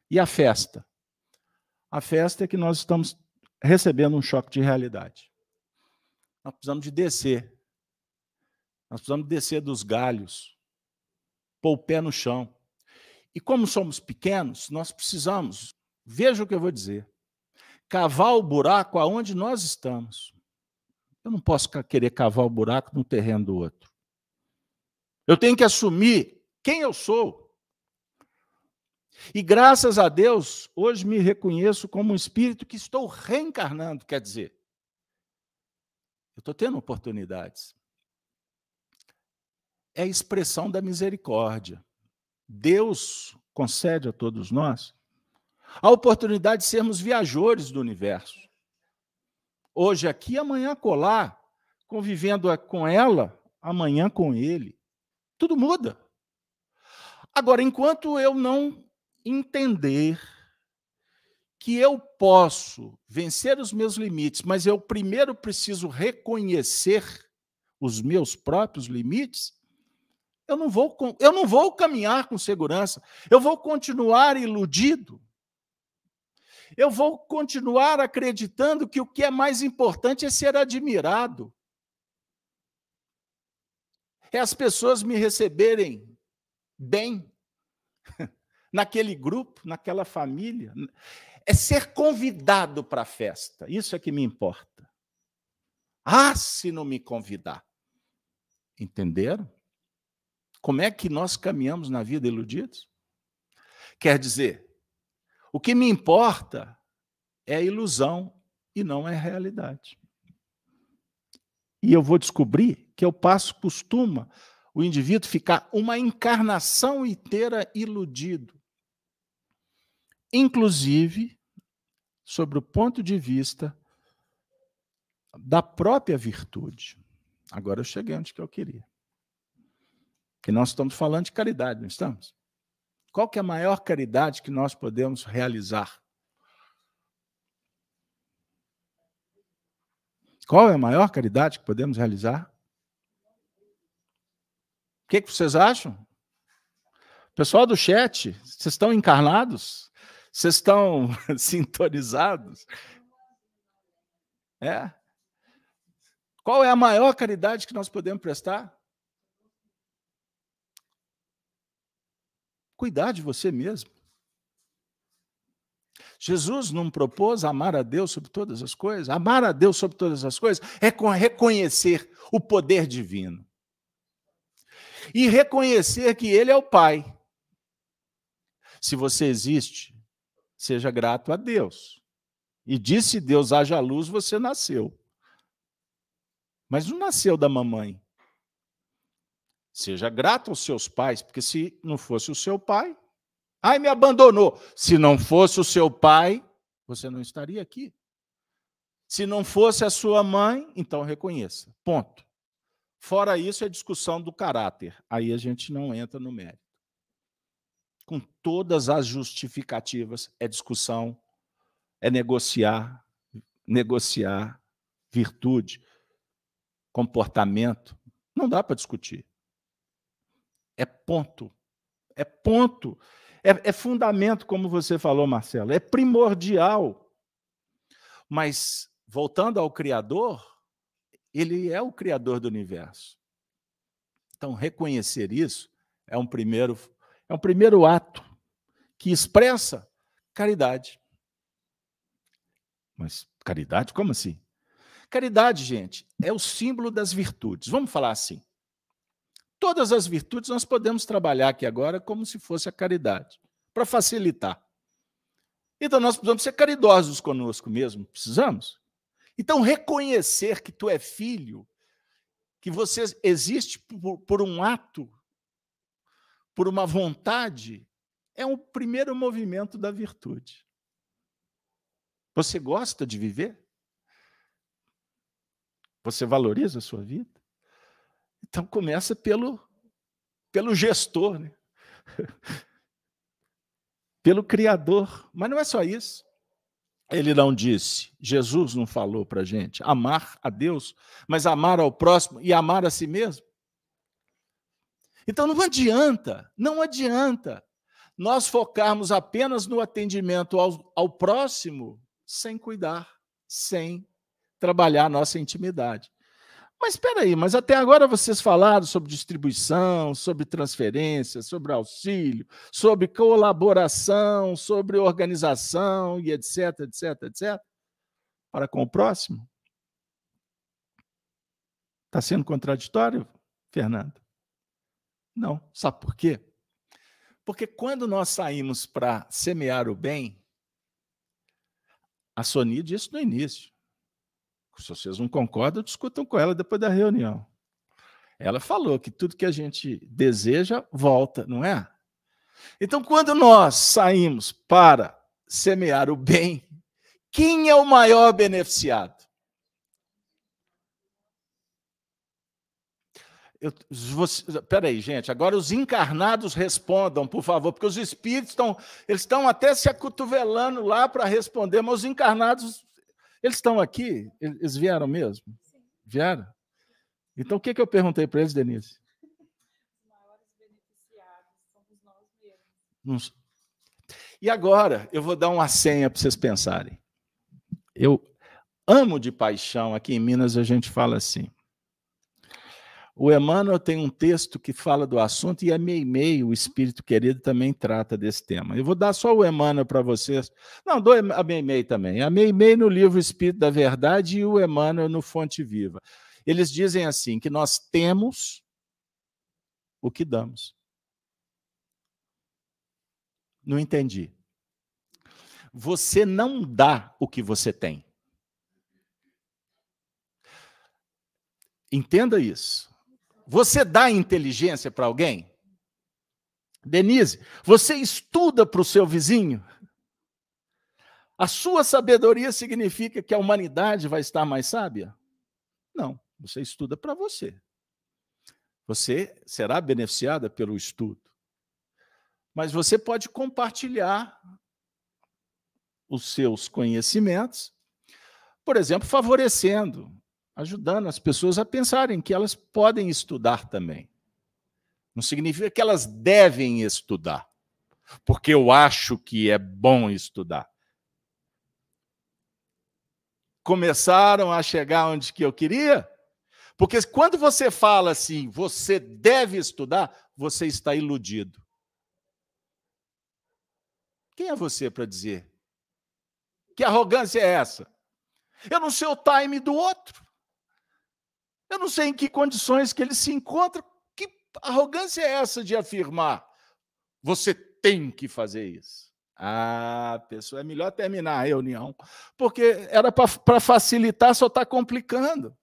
E a festa? A festa é que nós estamos recebendo um choque de realidade. Nós precisamos de descer. Nós precisamos descer dos galhos, pôr o pé no chão. E como somos pequenos, nós precisamos, veja o que eu vou dizer, cavar o buraco aonde nós estamos. Eu não posso querer cavar o buraco no terreno do outro. Eu tenho que assumir quem eu sou. E graças a Deus, hoje me reconheço como um espírito que estou reencarnando, quer dizer, eu estou tendo oportunidades. É a expressão da misericórdia. Deus concede a todos nós a oportunidade de sermos viajores do universo. Hoje aqui, amanhã colar, convivendo com ela, amanhã com ele. Tudo muda. Agora, enquanto eu não entender que eu posso vencer os meus limites, mas eu primeiro preciso reconhecer os meus próprios limites, eu não vou, eu não vou caminhar com segurança. Eu vou continuar iludido. Eu vou continuar acreditando que o que é mais importante é ser admirado. É as pessoas me receberem bem naquele grupo, naquela família. É ser convidado para a festa. Isso é que me importa. Ah, se não me convidar. Entenderam? Como é que nós caminhamos na vida iludidos? Quer dizer, o que me importa é a ilusão e não é a realidade. E eu vou descobrir que eu passo, costuma o indivíduo ficar uma encarnação inteira iludido. Inclusive, sobre o ponto de vista da própria virtude. Agora eu cheguei onde que eu queria. Que nós estamos falando de caridade, não estamos? Qual que é a maior caridade que nós podemos realizar? Qual é a maior caridade que podemos realizar? O que, que vocês acham? Pessoal do chat, vocês estão encarnados? Vocês estão sintonizados? É? Qual é a maior caridade que nós podemos prestar? Cuidar de você mesmo. Jesus não propôs amar a Deus sobre todas as coisas? Amar a Deus sobre todas as coisas é reconhecer o poder divino. E reconhecer que Ele é o Pai. Se você existe, seja grato a Deus. E disse Deus: haja luz, você nasceu. Mas não nasceu da mamãe. Seja grato aos seus pais, porque se não fosse o seu pai, ai, me abandonou. Se não fosse o seu pai, você não estaria aqui. Se não fosse a sua mãe, então reconheça. Ponto. Fora isso, é discussão do caráter. Aí a gente não entra no mérito. Com todas as justificativas, é discussão, é negociar, negociar virtude, comportamento. Não dá para discutir. É ponto. É ponto. É, é fundamento, como você falou, Marcelo. É primordial. Mas, voltando ao Criador, ele é o Criador do universo. Então, reconhecer isso é um primeiro, é um primeiro ato que expressa caridade. Mas caridade, como assim? Caridade, gente, é o símbolo das virtudes. Vamos falar assim. Todas as virtudes nós podemos trabalhar aqui agora como se fosse a caridade, para facilitar. Então nós precisamos ser caridosos conosco mesmo, precisamos. Então reconhecer que tu é filho, que você existe por, por um ato, por uma vontade, é o primeiro movimento da virtude. Você gosta de viver? Você valoriza a sua vida? Então começa pelo, pelo gestor, né? pelo Criador. Mas não é só isso. Ele não disse, Jesus não falou para gente amar a Deus, mas amar ao próximo e amar a si mesmo. Então não adianta, não adianta nós focarmos apenas no atendimento ao, ao próximo sem cuidar, sem trabalhar a nossa intimidade. Mas espera aí, mas até agora vocês falaram sobre distribuição, sobre transferência, sobre auxílio, sobre colaboração, sobre organização e etc, etc, etc. Para com o próximo? Está sendo contraditório, Fernando? Não. Sabe por quê? Porque quando nós saímos para semear o bem, a Sony disse no início. Se vocês não concordam, discutam com ela depois da reunião. Ela falou que tudo que a gente deseja volta, não é? Então, quando nós saímos para semear o bem, quem é o maior beneficiado? Eu, você, peraí, gente, agora os encarnados respondam, por favor, porque os espíritos estão, eles estão até se acotovelando lá para responder, mas os encarnados, eles estão aqui? Eles vieram mesmo? Vieram? Então, o que, que eu perguntei para eles, Denise? Os maiores beneficiados somos nós mesmos. E agora, eu vou dar uma senha para vocês pensarem. Eu amo de paixão, aqui em Minas a gente fala assim. O Emmanuel tem um texto que fala do assunto e a Meimei, o Espírito Querido, também trata desse tema. Eu vou dar só o Emmanuel para vocês. Não, dou a Meimei também. A Meimei no livro Espírito da Verdade e o Emmanuel no Fonte Viva. Eles dizem assim, que nós temos o que damos. Não entendi. Você não dá o que você tem. Entenda isso. Você dá inteligência para alguém? Denise, você estuda para o seu vizinho? A sua sabedoria significa que a humanidade vai estar mais sábia? Não, você estuda para você. Você será beneficiada pelo estudo. Mas você pode compartilhar os seus conhecimentos, por exemplo, favorecendo ajudando as pessoas a pensarem que elas podem estudar também. Não significa que elas devem estudar, porque eu acho que é bom estudar. Começaram a chegar onde que eu queria? Porque quando você fala assim, você deve estudar, você está iludido. Quem é você para dizer? Que arrogância é essa? Eu não sei o time do outro. Eu não sei em que condições que ele se encontra. Que arrogância é essa de afirmar? Você tem que fazer isso. Ah, pessoal, é melhor terminar a reunião, porque era para facilitar, só está complicando.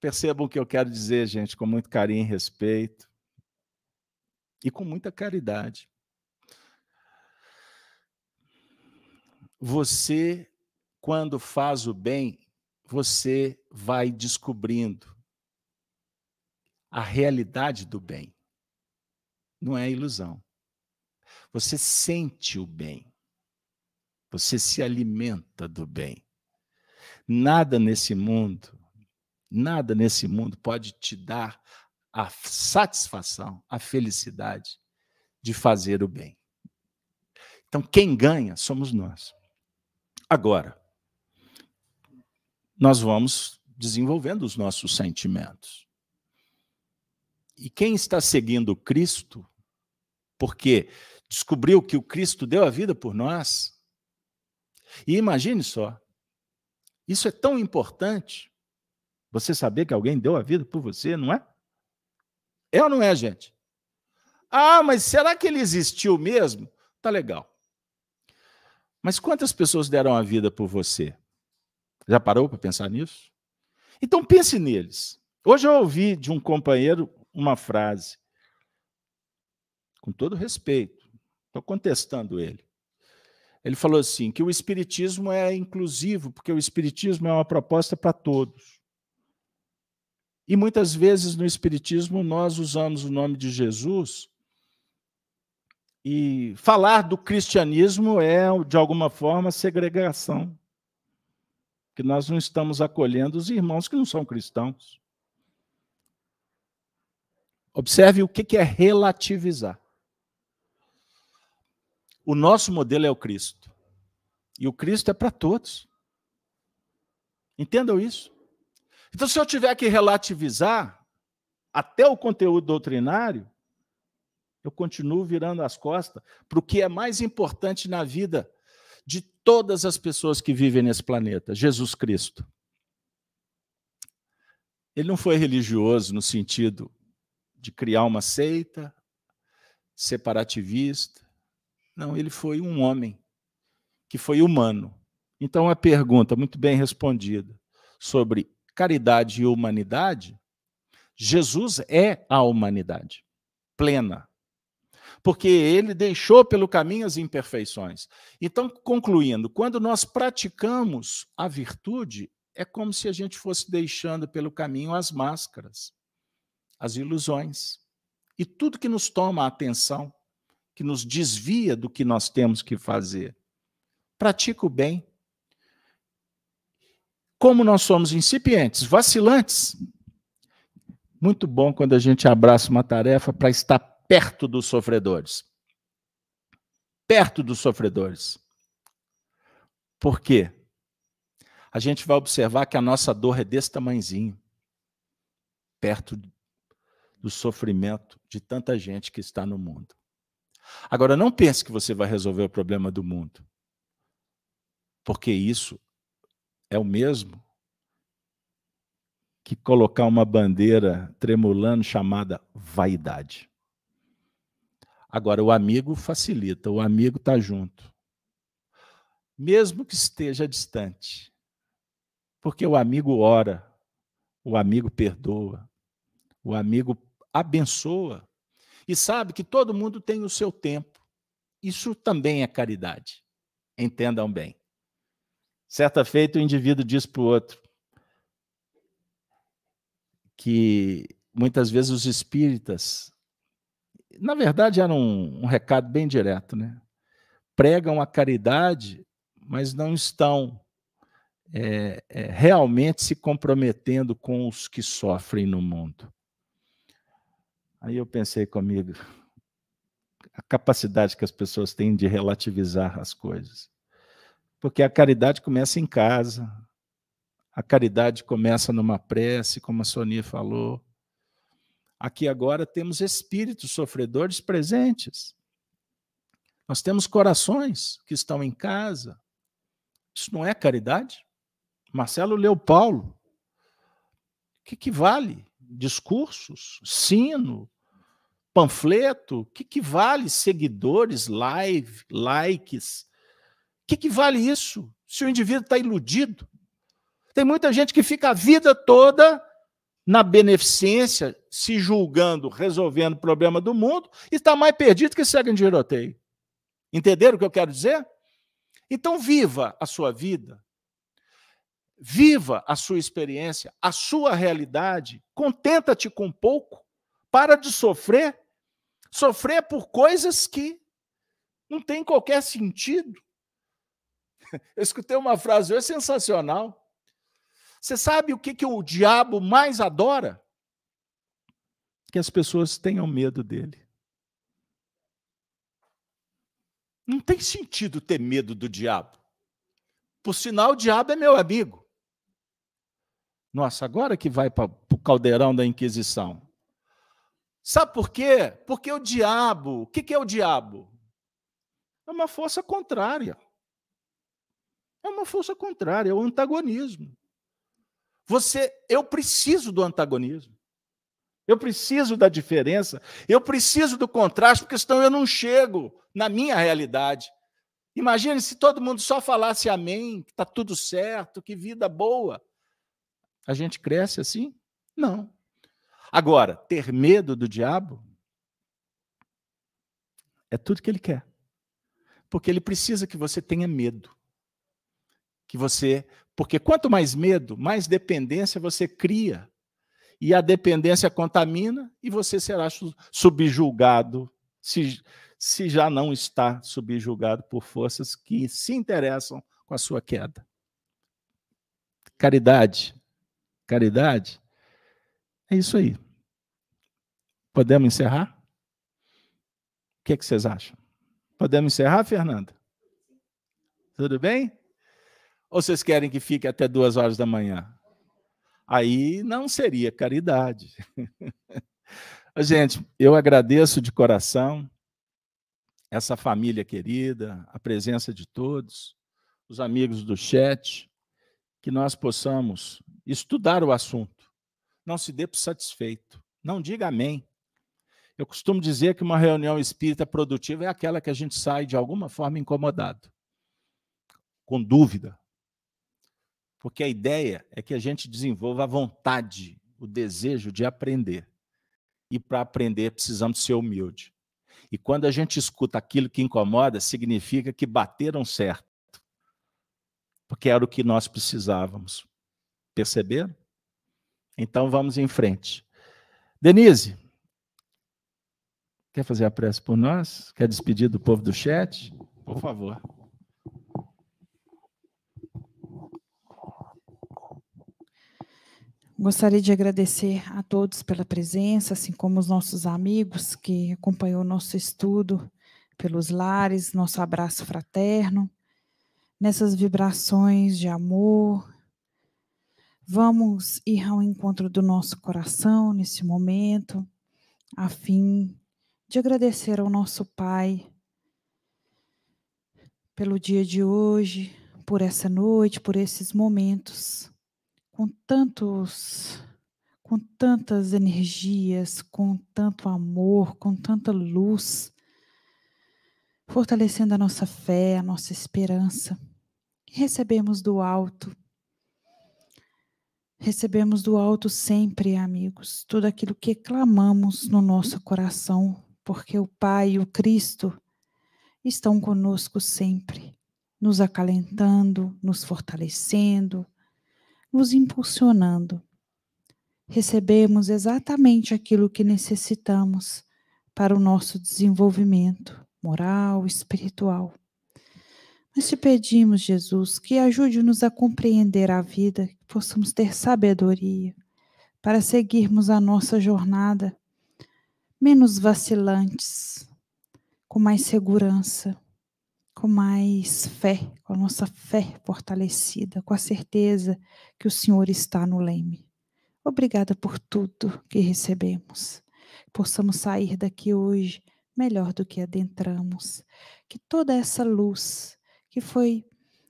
Percebam o que eu quero dizer, gente, com muito carinho e respeito e com muita caridade. Você, quando faz o bem, você vai descobrindo a realidade do bem. Não é ilusão. Você sente o bem. Você se alimenta do bem. Nada nesse mundo, nada nesse mundo pode te dar a satisfação, a felicidade de fazer o bem. Então, quem ganha somos nós. Agora, nós vamos desenvolvendo os nossos sentimentos. E quem está seguindo Cristo, porque descobriu que o Cristo deu a vida por nós, e imagine só, isso é tão importante, você saber que alguém deu a vida por você, não é? É ou não é, gente? Ah, mas será que ele existiu mesmo? Tá legal. Mas quantas pessoas deram a vida por você? Já parou para pensar nisso? Então pense neles. Hoje eu ouvi de um companheiro uma frase, com todo respeito, estou contestando ele. Ele falou assim: que o Espiritismo é inclusivo, porque o Espiritismo é uma proposta para todos. E muitas vezes no Espiritismo nós usamos o nome de Jesus e falar do cristianismo é, de alguma forma, segregação que nós não estamos acolhendo os irmãos que não são cristãos. Observe o que é relativizar. O nosso modelo é o Cristo. E o Cristo é para todos. Entendam isso? Então, se eu tiver que relativizar até o conteúdo doutrinário, eu continuo virando as costas para o que é mais importante na vida de todas as pessoas que vivem nesse planeta, Jesus Cristo. Ele não foi religioso no sentido de criar uma seita, separativista. Não, ele foi um homem que foi humano. Então, a pergunta muito bem respondida sobre caridade e humanidade, Jesus é a humanidade plena. Porque ele deixou pelo caminho as imperfeições. Então, concluindo, quando nós praticamos a virtude, é como se a gente fosse deixando pelo caminho as máscaras, as ilusões. E tudo que nos toma a atenção, que nos desvia do que nós temos que fazer. Pratica o bem. Como nós somos incipientes, vacilantes, muito bom quando a gente abraça uma tarefa para estar perto dos sofredores. Perto dos sofredores. Por quê? A gente vai observar que a nossa dor é desse tamanzinho, perto do sofrimento de tanta gente que está no mundo. Agora, não pense que você vai resolver o problema do mundo, porque isso é o mesmo que colocar uma bandeira tremulando chamada vaidade. Agora, o amigo facilita, o amigo está junto. Mesmo que esteja distante. Porque o amigo ora, o amigo perdoa, o amigo abençoa. E sabe que todo mundo tem o seu tempo. Isso também é caridade. Entendam bem. Certa feita, o indivíduo diz para o outro que muitas vezes os espíritas na verdade, era um, um recado bem direto, né? Pregam a caridade, mas não estão é, é, realmente se comprometendo com os que sofrem no mundo. Aí eu pensei comigo, a capacidade que as pessoas têm de relativizar as coisas. Porque a caridade começa em casa, a caridade começa numa prece, como a Sonia falou, Aqui agora temos espíritos sofredores presentes. Nós temos corações que estão em casa. Isso não é caridade? Marcelo leu Paulo. O que, que vale? Discursos, sino, panfleto? O que, que vale seguidores, live, likes? O que, que vale isso se o indivíduo está iludido? Tem muita gente que fica a vida toda na beneficência, se julgando, resolvendo o problema do mundo, está mais perdido que segue em tiroteio. Entenderam o que eu quero dizer? Então, viva a sua vida, viva a sua experiência, a sua realidade, contenta-te com pouco, para de sofrer, sofrer por coisas que não têm qualquer sentido. Eu escutei uma frase hoje sensacional. Você sabe o que, que o diabo mais adora? Que as pessoas tenham medo dele. Não tem sentido ter medo do diabo. Por sinal, o diabo é meu amigo. Nossa, agora que vai para o caldeirão da Inquisição. Sabe por quê? Porque o diabo, o que, que é o diabo? É uma força contrária. É uma força contrária, é o antagonismo. Você, eu preciso do antagonismo. Eu preciso da diferença, eu preciso do contraste, porque senão eu não chego na minha realidade. Imagine se todo mundo só falasse amém, que está tudo certo, que vida boa. A gente cresce assim? Não. Agora, ter medo do diabo é tudo que ele quer. Porque ele precisa que você tenha medo. Que você porque quanto mais medo, mais dependência você cria. E a dependência contamina e você será subjulgado, se, se já não está subjulgado por forças que se interessam com a sua queda. Caridade. Caridade. É isso aí. Podemos encerrar? O que, é que vocês acham? Podemos encerrar, Fernanda? Tudo bem? Ou vocês querem que fique até duas horas da manhã? Aí não seria caridade. Gente, eu agradeço de coração essa família querida, a presença de todos, os amigos do chat, que nós possamos estudar o assunto. Não se dê por satisfeito. Não diga amém. Eu costumo dizer que uma reunião espírita produtiva é aquela que a gente sai de alguma forma incomodado, com dúvida. Porque a ideia é que a gente desenvolva a vontade, o desejo de aprender. E para aprender precisamos ser humilde. E quando a gente escuta aquilo que incomoda, significa que bateram certo. Porque era o que nós precisávamos. Perceberam? Então vamos em frente. Denise, quer fazer a prece por nós? Quer despedir do povo do chat? Por favor. Gostaria de agradecer a todos pela presença, assim como os nossos amigos que acompanhou nosso estudo pelos lares, nosso abraço fraterno, nessas vibrações de amor. Vamos ir ao encontro do nosso coração nesse momento, a fim de agradecer ao nosso Pai pelo dia de hoje, por essa noite, por esses momentos com tantos com tantas energias, com tanto amor, com tanta luz, fortalecendo a nossa fé, a nossa esperança. Recebemos do alto. Recebemos do alto sempre, amigos, tudo aquilo que clamamos no nosso coração, porque o Pai e o Cristo estão conosco sempre, nos acalentando, nos fortalecendo, nos impulsionando. Recebemos exatamente aquilo que necessitamos para o nosso desenvolvimento moral, espiritual. Mas te pedimos, Jesus, que ajude-nos a compreender a vida, que possamos ter sabedoria para seguirmos a nossa jornada menos vacilantes, com mais segurança, com mais fé, com a nossa fé fortalecida, com a certeza que o Senhor está no leme. Obrigada por tudo que recebemos. Possamos sair daqui hoje melhor do que adentramos. Que toda essa luz que foi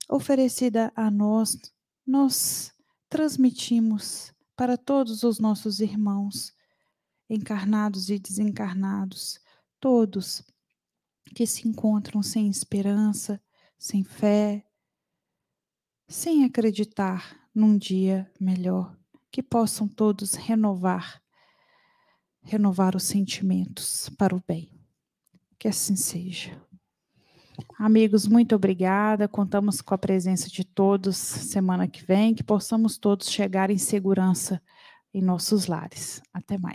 oferecida a nós, nós transmitimos para todos os nossos irmãos, encarnados e desencarnados, todos que se encontram sem esperança, sem fé, sem acreditar num dia melhor, que possam todos renovar, renovar os sentimentos para o bem. Que assim seja. Amigos, muito obrigada. Contamos com a presença de todos semana que vem, que possamos todos chegar em segurança em nossos lares. Até mais.